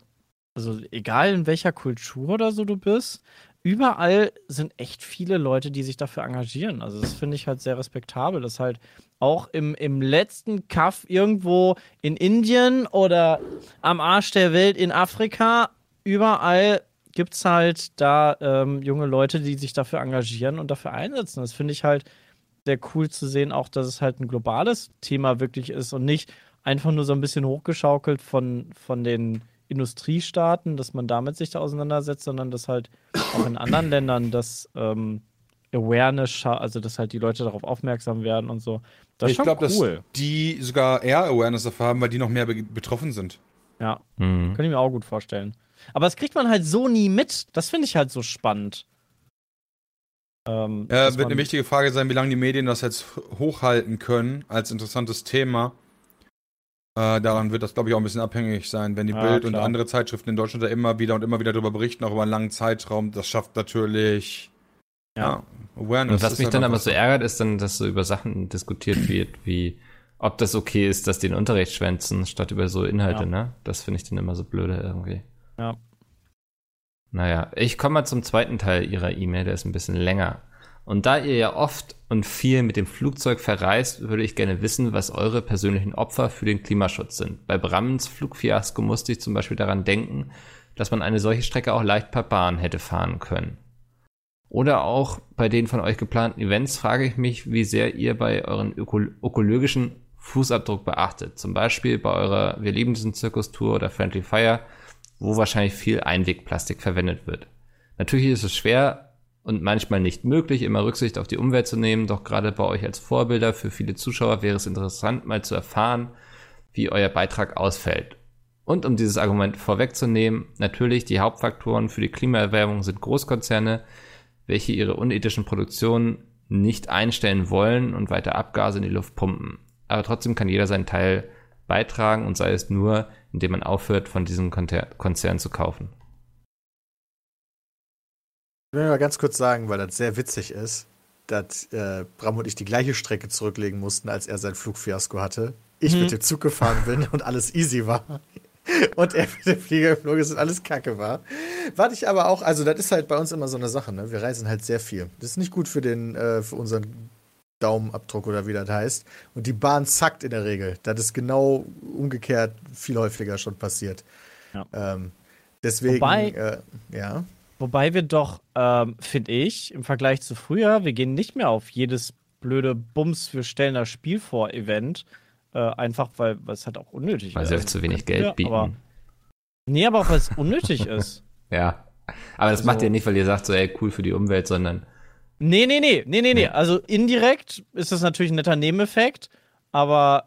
also egal in welcher Kultur oder so du bist, überall sind echt viele Leute, die sich dafür engagieren. Also das finde ich halt sehr respektabel, dass halt auch im, im letzten Kaff irgendwo in Indien oder am Arsch der Welt in Afrika, überall gibt es halt da ähm, junge Leute, die sich dafür engagieren und dafür einsetzen. Das finde ich halt sehr cool zu sehen, auch dass es halt ein globales Thema wirklich ist und nicht einfach nur so ein bisschen hochgeschaukelt von, von den Industriestaaten, dass man damit sich da auseinandersetzt, sondern dass halt auch in anderen Ländern das ähm, Awareness, also dass halt die Leute darauf aufmerksam werden und so. Das ich glaube, dass cool. die sogar eher Awareness dafür haben, weil die noch mehr be betroffen sind. Ja, Mhm. kann ich mir auch gut vorstellen. Aber das kriegt man halt so nie mit. Das finde ich halt so spannend. Ähm, Äh, dass wird eine wichtige Frage sein, wie lange die Medien das jetzt hochhalten können als interessantes Thema. Äh, daran wird das, glaube ich, auch ein bisschen abhängig sein, wenn die Ja, Bild und klar. andere Zeitschriften in Deutschland da immer wieder und immer wieder darüber berichten, auch über einen langen Zeitraum. Das schafft natürlich Ja. Awareness. Und was mich halt dann aber so ärgert, ist dann, dass so über Sachen diskutiert wird, wie ob das okay ist, dass die den Unterricht schwänzen, statt über so Inhalte, Ja. ne? Das finde ich dann immer so blöde irgendwie. Ja. Naja, ich komme mal zum zweiten Teil Ihrer E-Mail, der ist ein bisschen länger. Und da ihr ja oft und viel mit dem Flugzeug verreist, würde ich gerne wissen, was eure persönlichen Opfer für den Klimaschutz sind. Bei Brammens Flugfiasko musste ich zum Beispiel daran denken, dass man eine solche Strecke auch leicht per Bahn hätte fahren können. Oder auch bei den von euch geplanten Events frage ich mich, wie sehr ihr bei euren öko ökologischen Fußabdruck beachtet. Zum Beispiel bei eurer Wir lieben diesen Zirkus-Tour oder Friendly Fire, wo wahrscheinlich viel Einwegplastik verwendet wird. Natürlich ist es schwer und manchmal nicht möglich, immer Rücksicht auf die Umwelt zu nehmen, doch gerade bei euch als Vorbilder für viele Zuschauer wäre es interessant, mal zu erfahren, wie euer Beitrag ausfällt. Und um dieses Argument vorwegzunehmen, natürlich die Hauptfaktoren für die Klimaerwärmung sind Großkonzerne, welche ihre unethischen Produktionen nicht einstellen wollen und weiter Abgase in die Luft pumpen. Aber trotzdem kann jeder seinen Teil beitragen und sei es nur, indem man aufhört, von diesem Konzern zu kaufen. Ich will mal ganz kurz sagen, weil das sehr witzig ist, dass äh, Bram und ich die gleiche Strecke zurücklegen mussten, als er sein Flugfiasko hatte. Ich Mhm. mit dem Zug gefahren bin und alles easy war. Und er mit dem Flieger geflogen ist und alles kacke war. Warte ich aber auch, also das ist halt bei uns immer so eine Sache, ne? Wir reisen halt sehr viel. Das ist nicht gut für den, äh, für unseren Daumenabdruck oder wie das heißt. Und die Bahn zackt in der Regel. Das ist genau umgekehrt viel häufiger schon passiert. Ja. Ähm, deswegen, Wobei- äh, ja. Wobei wir doch, ähm, finde ich, im Vergleich zu früher, wir gehen nicht mehr auf jedes blöde Bums, wir stellen das Spiel vor Event. Äh, einfach weil weil es halt auch unnötig Weil ist. sie Also, euch zu wenig Geld bieten. Aber, nee, aber auch weil es unnötig ist. ja. Aber das Also- macht ihr nicht, weil ihr sagt so, ey, cool für die Umwelt, sondern Nee, nee, nee, nee, nee, nee. Nee. Also indirekt ist das natürlich ein netter Nebeneffekt, aber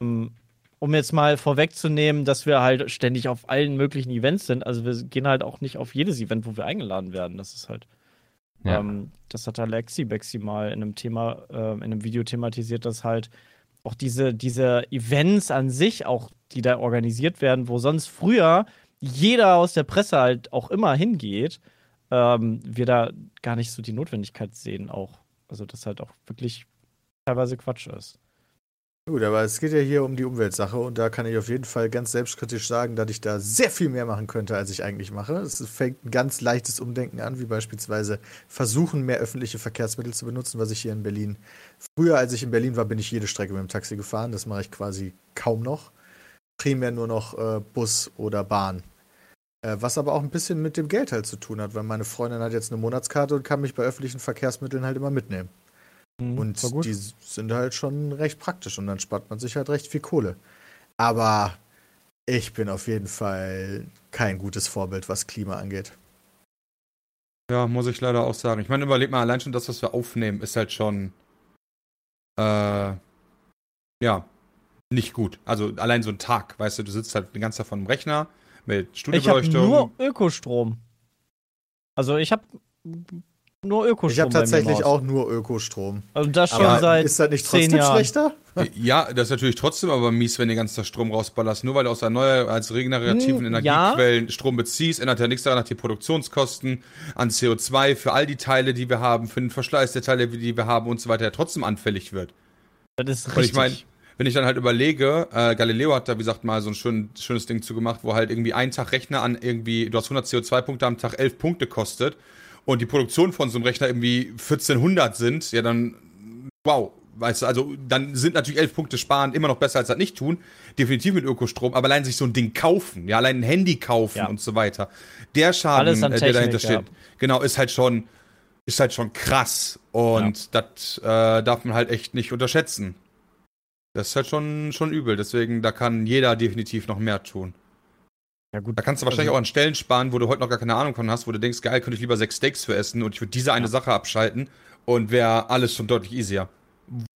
ähm, um jetzt mal vorwegzunehmen, dass wir halt ständig auf allen möglichen Events sind, also wir gehen halt auch nicht auf jedes Event, wo wir eingeladen werden. Das ist halt. Ja. Ähm, das hat Alexi Bexi mal in einem Thema, ähm, in einem Video thematisiert, dass halt auch diese, diese Events an sich, auch die da organisiert werden, wo sonst früher jeder aus der Presse halt auch immer hingeht, ähm, wir da gar nicht so die Notwendigkeit sehen auch. Also das halt auch wirklich teilweise Quatsch ist. Gut, aber es geht ja hier um die Umweltsache und da kann ich auf jeden Fall ganz selbstkritisch sagen, dass ich da sehr viel mehr machen könnte, als ich eigentlich mache. Es fängt ein ganz leichtes Umdenken an, wie beispielsweise versuchen, mehr öffentliche Verkehrsmittel zu benutzen, was ich hier in Berlin. Früher, als ich in Berlin war, bin ich jede Strecke mit dem Taxi gefahren. Das mache ich quasi kaum noch. Primär nur noch äh, Bus oder Bahn. Äh, was aber auch ein bisschen mit dem Geld halt zu tun hat, weil meine Freundin hat jetzt eine Monatskarte und kann mich bei öffentlichen Verkehrsmitteln halt immer mitnehmen. Und War gut. die sind halt schon recht praktisch und dann spart man sich halt recht viel Kohle. Aber ich bin auf jeden Fall kein gutes Vorbild, was Klima angeht. Ja, muss ich leider auch sagen. Ich meine, überleg mal, allein schon das, was wir aufnehmen, ist halt schon, äh, ja, nicht gut. Also allein so ein Tag, weißt du, du sitzt halt den ganzen Tag vor dem Rechner mit ich habe Studiobeleuchtung. nur Ökostrom. Also ich habe nur Ökostrom. Ich habe tatsächlich auch nur Ökostrom. Also das schon Aber seit ist das nicht zehn trotzdem Jahren. schlechter? Ja, das ist natürlich trotzdem aber mies, wenn du den ganzen Tag Strom rausballerst. Nur weil du aus erneuer als regenerativen Hm, Energiequellen Strom beziehst, ändert ja nichts daran, dass die Produktionskosten an CO2 für all die Teile, die wir haben, für den Verschleiß der Teile, die wir haben und so weiter, ja trotzdem anfällig wird. Das ist Und richtig. ich meine, wenn ich dann halt überlege, äh, Galileo hat da, wie gesagt, mal so ein schön, schönes Ding zugemacht, wo halt irgendwie ein Tag Rechner an irgendwie, du hast 100 CO2-Punkte am Tag 11 Punkte kostet und die Produktion von so einem Rechner irgendwie 1400 sind, ja dann, wow, weißt du, also dann sind natürlich 11 Punkte sparen immer noch besser als das nicht tun, definitiv mit Ökostrom, aber allein sich so ein Ding kaufen, ja, allein ein Handy kaufen Ja. und so weiter, der Schaden, äh, der dahinter steht, genau, ist halt schon, ist halt schon krass und das äh, darf man halt echt nicht unterschätzen. Das ist halt schon, schon übel. Deswegen, da kann jeder definitiv noch mehr tun. Ja gut. Da kannst du wahrscheinlich Also- auch an Stellen sparen, wo du heute noch gar keine Ahnung von hast, wo du denkst, geil, könnte ich lieber sechs Steaks für essen und ich würde diese eine Sache abschalten und wäre alles schon deutlich easier.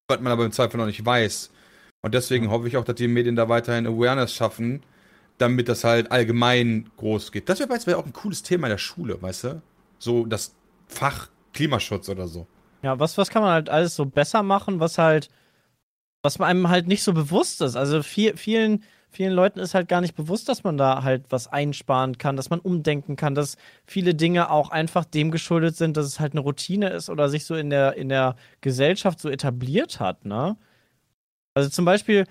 Was man aber im Zweifel noch nicht weiß. Und deswegen hoffe ich auch, dass die Medien da weiterhin Awareness schaffen, damit das halt allgemein groß geht. Das wäre beispielsweise auch ein cooles Thema in der Schule, weißt du? So das Fach Klimaschutz oder so. Ja, was, was kann man halt alles so besser machen, was halt, was einem halt nicht so bewusst ist. Also viel, vielen, vielen Leuten ist halt gar nicht bewusst, dass man da halt was einsparen kann, dass man umdenken kann, dass viele Dinge auch einfach dem geschuldet sind, dass es halt eine Routine ist oder sich so in der, in der Gesellschaft so etabliert hat, ne? Also zum Beispiel,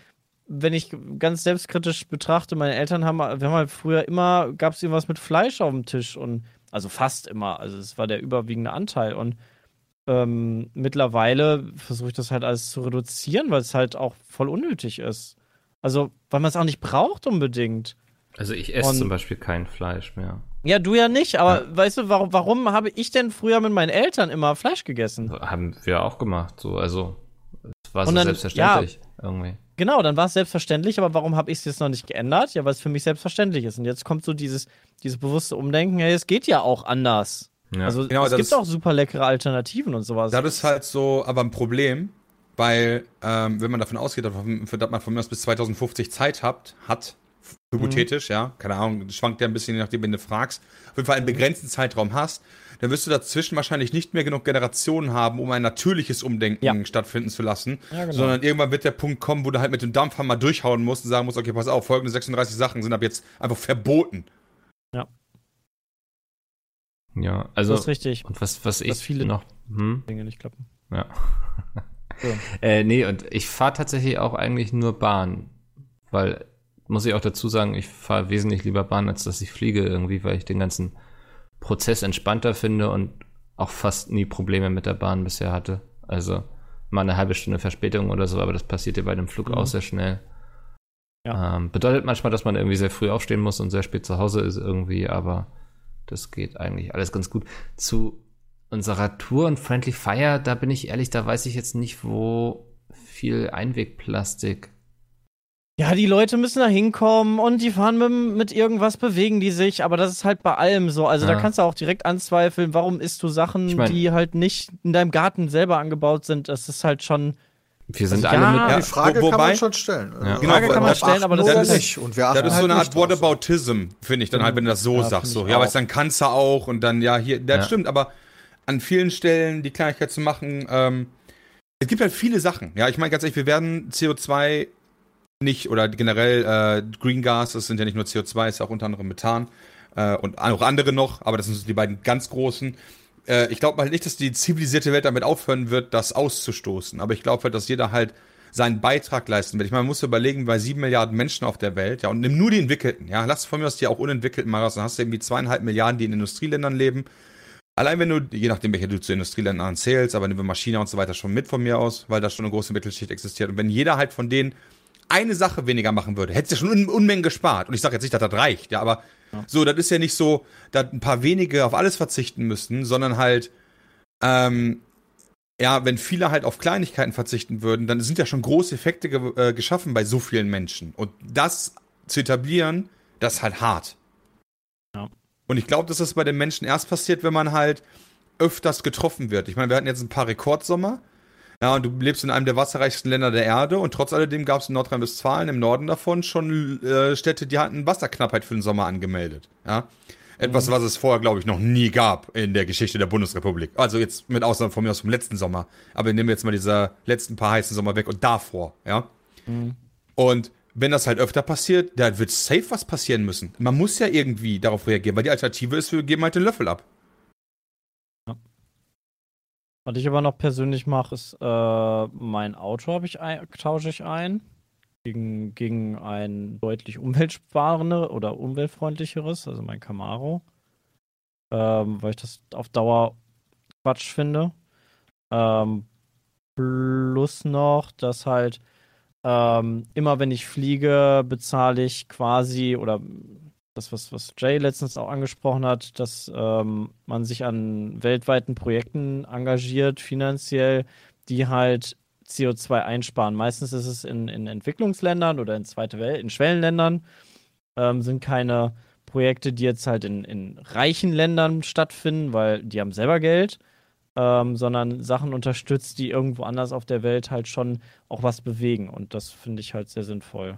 wenn ich ganz selbstkritisch betrachte, meine Eltern haben, wir haben halt früher immer, gab es irgendwas mit Fleisch auf dem Tisch und also fast immer, also es war der überwiegende Anteil und ähm, mittlerweile versuche ich das halt alles zu reduzieren, weil es halt auch voll unnötig ist. Also, weil man es auch nicht braucht unbedingt. Also ich esse Und- zum Beispiel kein Fleisch mehr. Ja, du ja nicht, aber weißt du, warum, warum habe ich denn früher mit meinen Eltern immer Fleisch gegessen? Haben wir auch gemacht, so, also es war so dann- selbstverständlich irgendwie. Genau, dann war es selbstverständlich, aber warum habe ich es jetzt noch nicht geändert? Ja, weil es für mich selbstverständlich ist. Und jetzt kommt so dieses, dieses bewusste Umdenken, hey, es geht ja auch anders. Ja. Also Genau, es gibt ist- auch super leckere Alternativen und sowas. Das ist halt so aber ein Problem, weil, ähm, wenn man davon ausgeht, dass man von mir aus bis 2050 Zeit hat, hat, hypothetisch, ja, keine Ahnung, schwankt ja ein bisschen, je nachdem, wen du fragst, auf jeden Fall einen begrenzten Zeitraum hast, dann wirst du dazwischen wahrscheinlich nicht mehr genug Generationen haben, um ein natürliches Umdenken Ja. stattfinden zu lassen, Ja, genau. sondern irgendwann wird der Punkt kommen, wo du halt mit dem Dampfhammer durchhauen musst und sagen musst, okay, pass auf, folgende 36 Sachen sind ab jetzt einfach verboten. ja, also das ist richtig. und was, was ich viele- noch, hm? Dinge nicht klappen. Ja. So. äh, nee, und ich fahre tatsächlich auch eigentlich nur Bahn. Weil, muss ich auch dazu sagen, ich fahre wesentlich lieber Bahn, als dass ich fliege irgendwie, weil ich den ganzen Prozess entspannter finde und auch fast nie Probleme mit der Bahn bisher hatte. Also mal eine halbe Stunde Verspätung oder so, aber das passiert ja bei dem Flug Mhm. auch sehr schnell. Ja. Ähm, bedeutet manchmal, dass man irgendwie sehr früh aufstehen muss und sehr spät zu Hause ist irgendwie, aber das geht eigentlich alles ganz gut. Zu unserer Tour und Friendly Fire, da bin ich ehrlich, da weiß ich jetzt nicht, wo viel Einwegplastik Ja, die Leute müssen da hinkommen und die fahren mit, mit irgendwas, bewegen die sich, aber das ist halt bei allem so. Also Ja. da kannst du auch direkt anzweifeln, warum isst du Sachen, Ich mein- die halt nicht in deinem Garten selber angebaut sind. Das ist halt schon. Wir sind Also alle ja, mit. Ja, Ja, die Frage wo- kann wobei- man schon stellen. Ja. Genau, Frage kann man stellen, aber das ist- nicht. Und wir Das ist so halt eine Art nicht drauf. Whataboutism, finde ich dann halt, wenn du das so Ja, sagst. So. Ja, aber dann kannst du auch und dann, ja, hier, das Ja. stimmt, aber an vielen Stellen die Kleinigkeit zu machen, ähm, es gibt halt viele Sachen. Ja, ich meine ganz ehrlich, wir werden CO2 nicht oder generell äh, Green Gas, das sind ja nicht nur CO2, ist ja auch unter anderem Methan äh, und auch andere noch, aber das sind die beiden ganz großen. Äh, ich glaube halt nicht, dass die zivilisierte Welt damit aufhören wird, das auszustoßen. Aber ich glaube halt, dass jeder halt seinen Beitrag leisten wird. Ich meine, man muss überlegen, bei sieben Milliarden Menschen auf der Welt, ja, und nimm nur die Entwickelten, ja, lass von mir aus die auch Unentwickelten mal raus, dann hast du irgendwie zweieinhalb Milliarden, die in Industrieländern leben. Allein wenn du, je nachdem, welche du zu Industrieländern zählst, aber nehmen wir Maschine und so weiter schon mit von mir aus, weil da schon eine große Mittelschicht existiert. Und wenn jeder halt von denen eine Sache weniger machen würde, hättest du ja schon Un Unmengen gespart. Und ich sage jetzt nicht, dass das reicht, ja, aber so, das ist ja nicht so, dass ein paar wenige auf alles verzichten müssten, sondern halt, ähm, ja, wenn viele halt auf Kleinigkeiten verzichten würden, dann sind ja schon große Effekte ge äh, geschaffen bei so vielen Menschen. Und das zu etablieren, das ist halt hart. Und ich glaube, dass das bei den Menschen erst passiert, wenn man halt öfters getroffen wird. Ich meine, wir hatten jetzt ein paar Rekordsommer. Ja, und du lebst in einem der wasserreichsten Länder der Erde und trotz alledem gab es in Nordrhein-Westfalen im Norden davon schon äh, Städte, die hatten Wasserknappheit für den Sommer angemeldet. Ja. Etwas, was es vorher, glaube ich, noch nie gab in der Geschichte der Bundesrepublik. Also jetzt mit Ausnahme von mir aus vom letzten Sommer. Aber nehmen wir jetzt mal diese letzten paar heißen Sommer weg und davor, ja. Und wenn das halt öfter passiert, da wird safe was passieren müssen. Man muss ja irgendwie darauf reagieren, weil die Alternative ist, wir geben halt den Löffel ab. Was ich aber noch persönlich mache, ist, äh, mein Auto ich ein, tausche ich ein gegen, gegen ein deutlich umweltsparende oder umweltfreundlicheres, also mein Camaro. Ähm, weil ich das auf Dauer Quatsch finde. Ähm, plus noch, dass halt ähm, immer wenn ich fliege, bezahle ich quasi oder das, was, was Jay letztens auch angesprochen hat, dass ähm, man sich an weltweiten Projekten engagiert, finanziell, die halt CO2 einsparen. Meistens ist es in, in Entwicklungsländern oder in zweite Welt, in Schwellenländern, ähm, sind keine Projekte, die jetzt halt in, in reichen Ländern stattfinden, weil die haben selber Geld, ähm, sondern Sachen unterstützt, die irgendwo anders auf der Welt halt schon auch was bewegen. Und das finde ich halt sehr sinnvoll.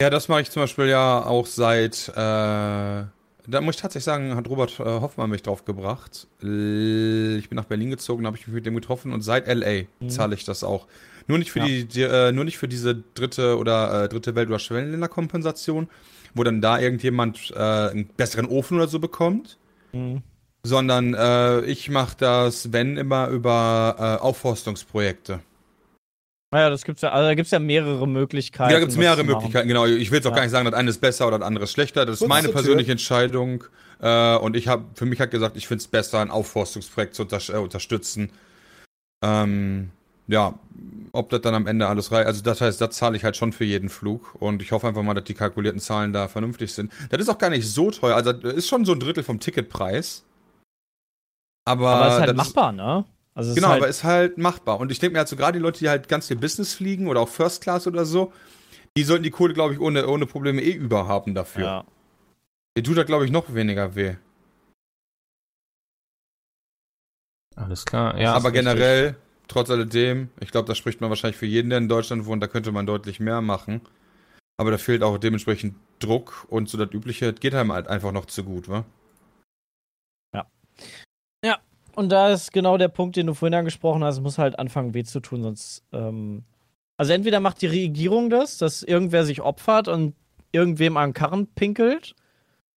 Ja, das mache ich zum Beispiel ja auch seit, äh, da muss ich tatsächlich sagen, hat Robert äh, Hoffmann mich drauf gebracht. Ich bin nach Berlin gezogen, habe ich mich mit dem getroffen und seit LA Mhm. zahle ich das auch. Nur nicht für Ja. die, die äh, nur nicht für diese dritte oder äh, dritte Welt- oder Schwellenländerkompensation, wo dann da irgendjemand äh, einen besseren Ofen oder so bekommt, Mhm. Sondern äh, ich mache das, wenn immer über äh, Aufforstungsprojekte. Naja, das gibt's ja, also da gibt's ja mehrere Möglichkeiten. Ja, da gibt es mehrere. Möglichkeiten, genau. Ich will jetzt auch Ja. gar nicht sagen, das eine ist besser oder das andere ist schlechter. Das ist meine zur Tür. persönliche Entscheidung. Äh, und ich habe für mich halt gesagt, ich finde es besser, ein Aufforstungsprojekt zu unter äh, unterstützen. Ähm, ja, ob das dann am Ende alles reicht. Also das heißt, das zahle ich halt schon für jeden Flug. Und ich hoffe einfach mal, dass die kalkulierten Zahlen da vernünftig sind. Das ist auch gar nicht so teuer. Also das ist schon so ein Drittel vom Ticketpreis. Aber, Aber es ist halt das machbar, ne? Also Genau, ist halt, aber ist halt machbar. Und ich denke mir halt so, gerade die Leute, die halt ganz viel Business fliegen oder auch First Class oder so, die sollten die Kohle, glaube ich, ohne, ohne Probleme eh überhaben dafür. ja. Die tut da, glaube ich, noch weniger weh. Alles klar, ja. Aber ist richtig. generell, trotz alledem, ich glaube, da spricht man wahrscheinlich für jeden, der in Deutschland wohnt, da könnte man deutlich mehr machen. Aber da fehlt auch dementsprechend Druck und so das Übliche geht einem halt einfach noch zu gut, wa? Und da ist genau der Punkt, den du vorhin angesprochen hast, es muss halt anfangen weh zu tun, sonst ähm, also entweder macht die Regierung das, dass irgendwer sich opfert und irgendwem an den Karren pinkelt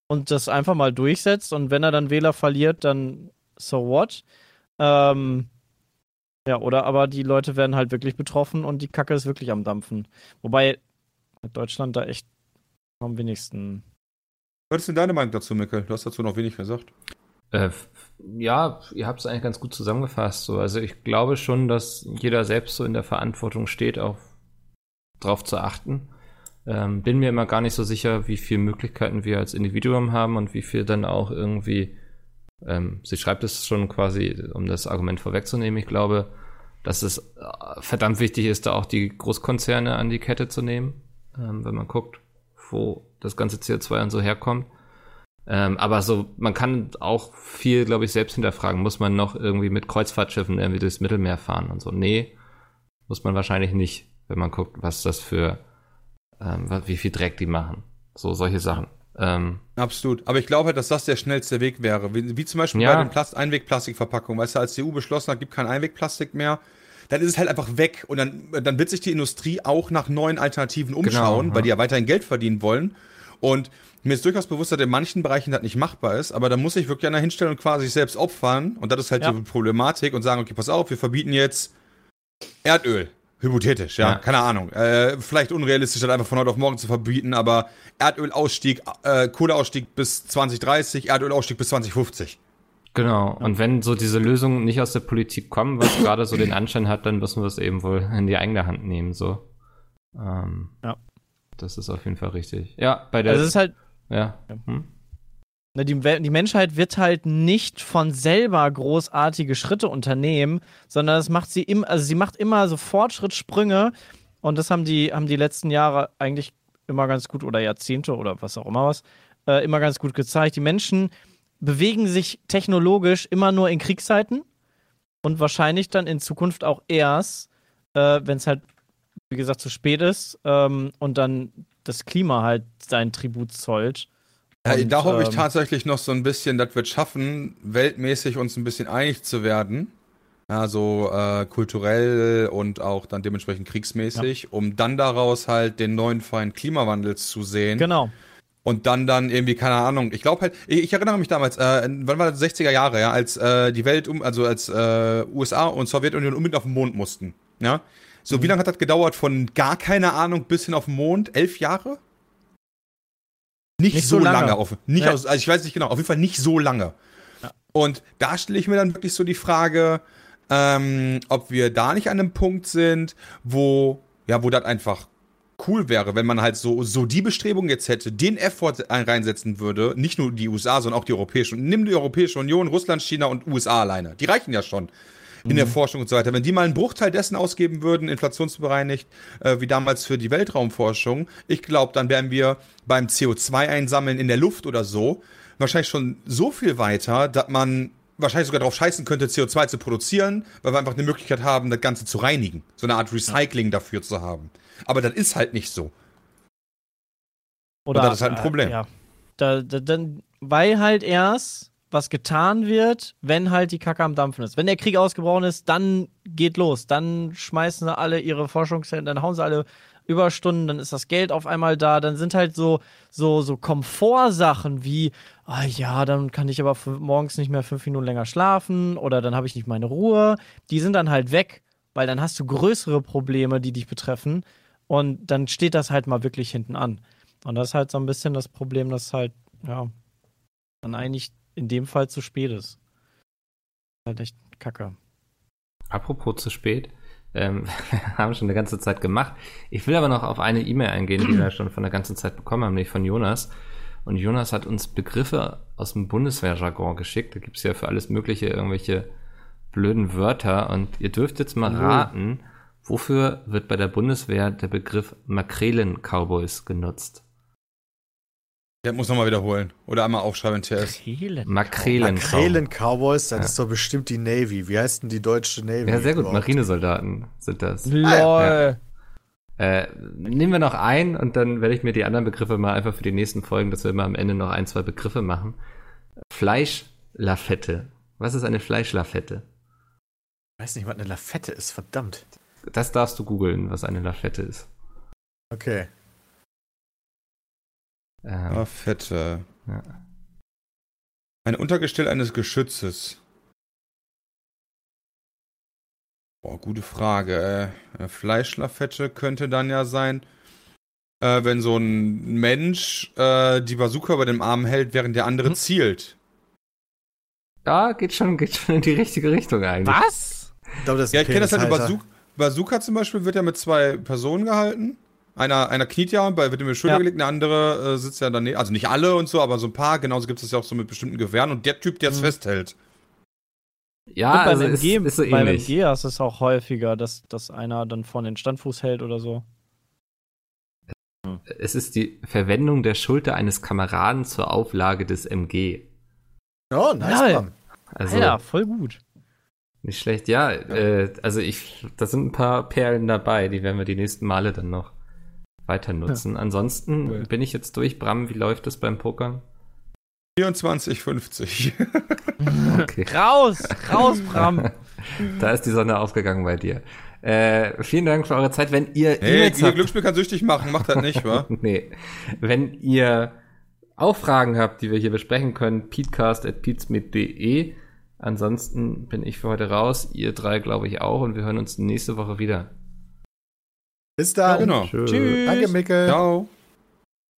und das einfach mal durchsetzt und wenn er dann Wähler verliert, dann so what? Ähm, ja, oder aber die Leute werden halt wirklich betroffen und die Kacke ist wirklich am Dampfen. Wobei Deutschland da echt am wenigsten. Was ist denn deine Meinung dazu, Mikkel? Du hast dazu noch wenig gesagt. Äh, ja, ihr habt es eigentlich ganz gut zusammengefasst. So. Also ich glaube schon, dass jeder selbst so in der Verantwortung steht, auch drauf zu achten. Ähm, bin mir immer gar nicht so sicher, wie viele Möglichkeiten wir als Individuum haben und wie viel dann auch irgendwie, ähm, sie schreibt es schon quasi, um das Argument vorwegzunehmen, ich glaube, dass es äh, verdammt wichtig ist, da auch die Großkonzerne an die Kette zu nehmen, ähm, wenn man guckt, wo das ganze CO2 und so herkommt. Ähm, aber so, man kann auch viel, glaube ich, selbst hinterfragen. Muss man noch irgendwie mit Kreuzfahrtschiffen irgendwie durchs Mittelmeer fahren und so? Nee, muss man wahrscheinlich nicht, wenn man guckt, was das für, ähm, wie viel Dreck die machen. So, solche Sachen. Ähm, Absolut. Aber ich glaube halt, dass das der schnellste Weg wäre. Wie, wie zum Beispiel Ja. bei den Plast Einwegplastikverpackungen. Weißt du, als die EU beschlossen hat, gibt kein Einwegplastik mehr, dann ist es halt einfach weg. Und dann, dann wird sich die Industrie auch nach neuen Alternativen umschauen, ja. weil die ja weiterhin Geld verdienen wollen. Und mir ist durchaus bewusst, dass in manchen Bereichen das nicht machbar ist, aber da muss sich wirklich einer hinstellen und quasi sich selbst opfern. Und das ist halt Ja. die Problematik und sagen, okay, pass auf, wir verbieten jetzt Erdöl. Hypothetisch, ja, Ja. keine Ahnung. Äh, vielleicht unrealistisch, das einfach von heute auf morgen zu verbieten, aber Erdölausstieg, äh, Kohleausstieg bis 2030, Erdölausstieg bis 2050. Genau. Und wenn so diese Lösungen nicht aus der Politik kommen, was gerade so den Anschein hat, dann müssen wir es eben wohl in die eigene Hand nehmen, so. Ähm, Ja. Das ist auf jeden Fall richtig. Ja, bei der, Also es ist halt, ja. Hm? Die, die Menschheit wird halt nicht von selber großartige Schritte unternehmen, sondern das macht sie im, also sie macht immer so Fortschrittssprünge und das haben die, haben die letzten Jahre eigentlich immer ganz gut oder Jahrzehnte oder was auch immer was, äh, immer ganz gut gezeigt. Die Menschen bewegen sich technologisch immer nur in Kriegszeiten und wahrscheinlich dann in Zukunft auch erst, äh, wenn es halt, wie gesagt, zu spät ist ähm, und dann das Klima halt sein Tribut zollt. Ja, Und, da hoffe ich ähm, tatsächlich noch so ein bisschen, dass wir es schaffen, weltmäßig uns ein bisschen einig zu werden. Also äh, kulturell und auch dann dementsprechend kriegsmäßig, um dann daraus halt den neuen Feind Klimawandels zu sehen. Genau. Und dann dann irgendwie, keine Ahnung, ich glaube halt, ich, ich erinnere mich damals, äh, wann war das, 60er Jahre, ja, als äh, die Welt um, also als äh, USA und Sowjetunion unbedingt auf den Mond mussten. Ja. So, wie lange hat das gedauert? Von gar keine Ahnung bis hin auf den Mond? Elf Jahre? Nicht, Nicht so so lange. lange. auf, nicht Ja. aus, also ich weiß nicht genau, auf jeden Fall nicht so lange. Und da stelle ich mir dann wirklich so die Frage, ähm, ob wir da nicht an einem Punkt sind, wo, ja, wo das einfach cool wäre, wenn man halt so, so die Bestrebung jetzt hätte, den Effort ein- reinsetzen würde, nicht nur die USA, sondern auch die Europäische Union. Nimm die Europäische Union, Russland, China und USA alleine. Die reichen ja schon in der Forschung und so weiter. Wenn die mal einen Bruchteil dessen ausgeben würden, inflationsbereinigt, äh, wie damals für die Weltraumforschung, ich glaube, dann wären wir beim CO2-Einsammeln in der Luft oder so wahrscheinlich schon so viel weiter, dass man wahrscheinlich sogar darauf scheißen könnte, CO2 zu produzieren, weil wir einfach eine Möglichkeit haben, das Ganze zu reinigen. So eine Art Recycling dafür zu haben. Aber das ist halt nicht so. Oder, Und das ist halt ein Problem. Äh, ja. Da, da, dann, weil halt erst was getan wird, wenn halt die Kacke am Dampfen ist. Wenn der Krieg ausgebrochen ist, dann geht los. Dann schmeißen sie alle ihre Forschungszentren, dann hauen sie alle Überstunden, dann ist das Geld auf einmal da. Dann sind halt so, so, so Komfortsachen wie, ah ja, dann kann ich aber morgens nicht mehr fünf Minuten länger schlafen oder dann habe ich nicht meine Ruhe. Die sind dann halt weg, weil dann hast du größere Probleme, die dich betreffen. Und dann steht das halt mal wirklich hinten an. Und das ist halt so ein bisschen das Problem, dass halt, ja, dann eigentlich in dem Fall zu spät ist. Halt echt kacke. Apropos zu spät, ähm, wir haben schon eine ganze Zeit gemacht. Ich will aber noch auf eine E-Mail eingehen, die wir schon von der ganzen Zeit bekommen haben, nämlich von Jonas. Und Jonas hat uns Begriffe aus dem Bundeswehrjargon geschickt. Da gibt es ja für alles Mögliche irgendwelche blöden Wörter. Und ihr dürft jetzt mal raten, wofür wird bei der Bundeswehr der Begriff Makrelen-Cowboys genutzt? Der muss nochmal wiederholen. Oder einmal aufschreiben, TS. Makrelen. Makrelen Cowboys, das ist doch bestimmt die Navy. Wie heißt denn die deutsche Navy? Ja, sehr gut. überhaupt? Marinesoldaten sind das. LOL. Äh, nehmen wir noch ein und dann werde ich mir die anderen Begriffe mal einfach für die nächsten Folgen, dass wir immer am Ende noch ein, zwei Begriffe machen. Fleischlafette. Was ist eine Fleischlafette? Ich weiß nicht, was eine Lafette ist, verdammt. Das darfst du googeln, was eine Lafette ist. Okay. Ähm, Ah, fette. Ja. Ein Untergestell eines Geschützes. Boah, gute Frage. Äh, Fleischlafette könnte dann ja sein, äh, wenn so ein Mensch äh, die Bazooka über dem Arm hält, während der andere Hm. zielt. Ja, geht schon, geht schon in die richtige Richtung eigentlich. Was? Ich glaube, das ist Ja, ich kenne das halt. Eine Penishalter. Bazooka, Bazooka zum Beispiel wird ja mit zwei Personen gehalten. Einer, einer kniet ja, bei- wird ihm die Schulter Ja. gelegt, der andere äh, sitzt ja daneben. Also nicht alle und so, aber so ein paar. Genauso gibt es ja auch so mit bestimmten Gewehren. Und der Typ, der es Mhm. festhält. Ja, Und beim also MG, ist, ist so beim ähnlich. MG hast du es auch häufiger, dass, dass einer dann vorne den Standfuß hält oder so. Es ist die Verwendung der Schulter eines Kameraden zur Auflage des MG. Oh, nice. Bram. Also Alter, voll gut. nicht schlecht. Ja, Äh, also ich, da sind ein paar Perlen dabei, die werden wir die nächsten Male dann noch weiter nutzen. Ansonsten Cool. bin ich jetzt durch. Bram, wie läuft es beim Pokern? 24,50. Okay. Raus, raus, Bram. Da ist die Sonne aufgegangen bei dir. Äh, vielen Dank für eure Zeit. Wenn ihr Hey, E-Mails ihr habt, Glücksspiel kann süchtig machen, macht das nicht, wa? nee, wenn ihr auch Fragen habt, die wir hier besprechen können, peatcast.peatsmit.de. Ansonsten bin ich für heute raus. Ihr drei, glaube ich, auch. Und wir hören uns nächste Woche wieder. Bis dann. Genau. Tschö. Tschüss. Danke, Mickel. Ciao.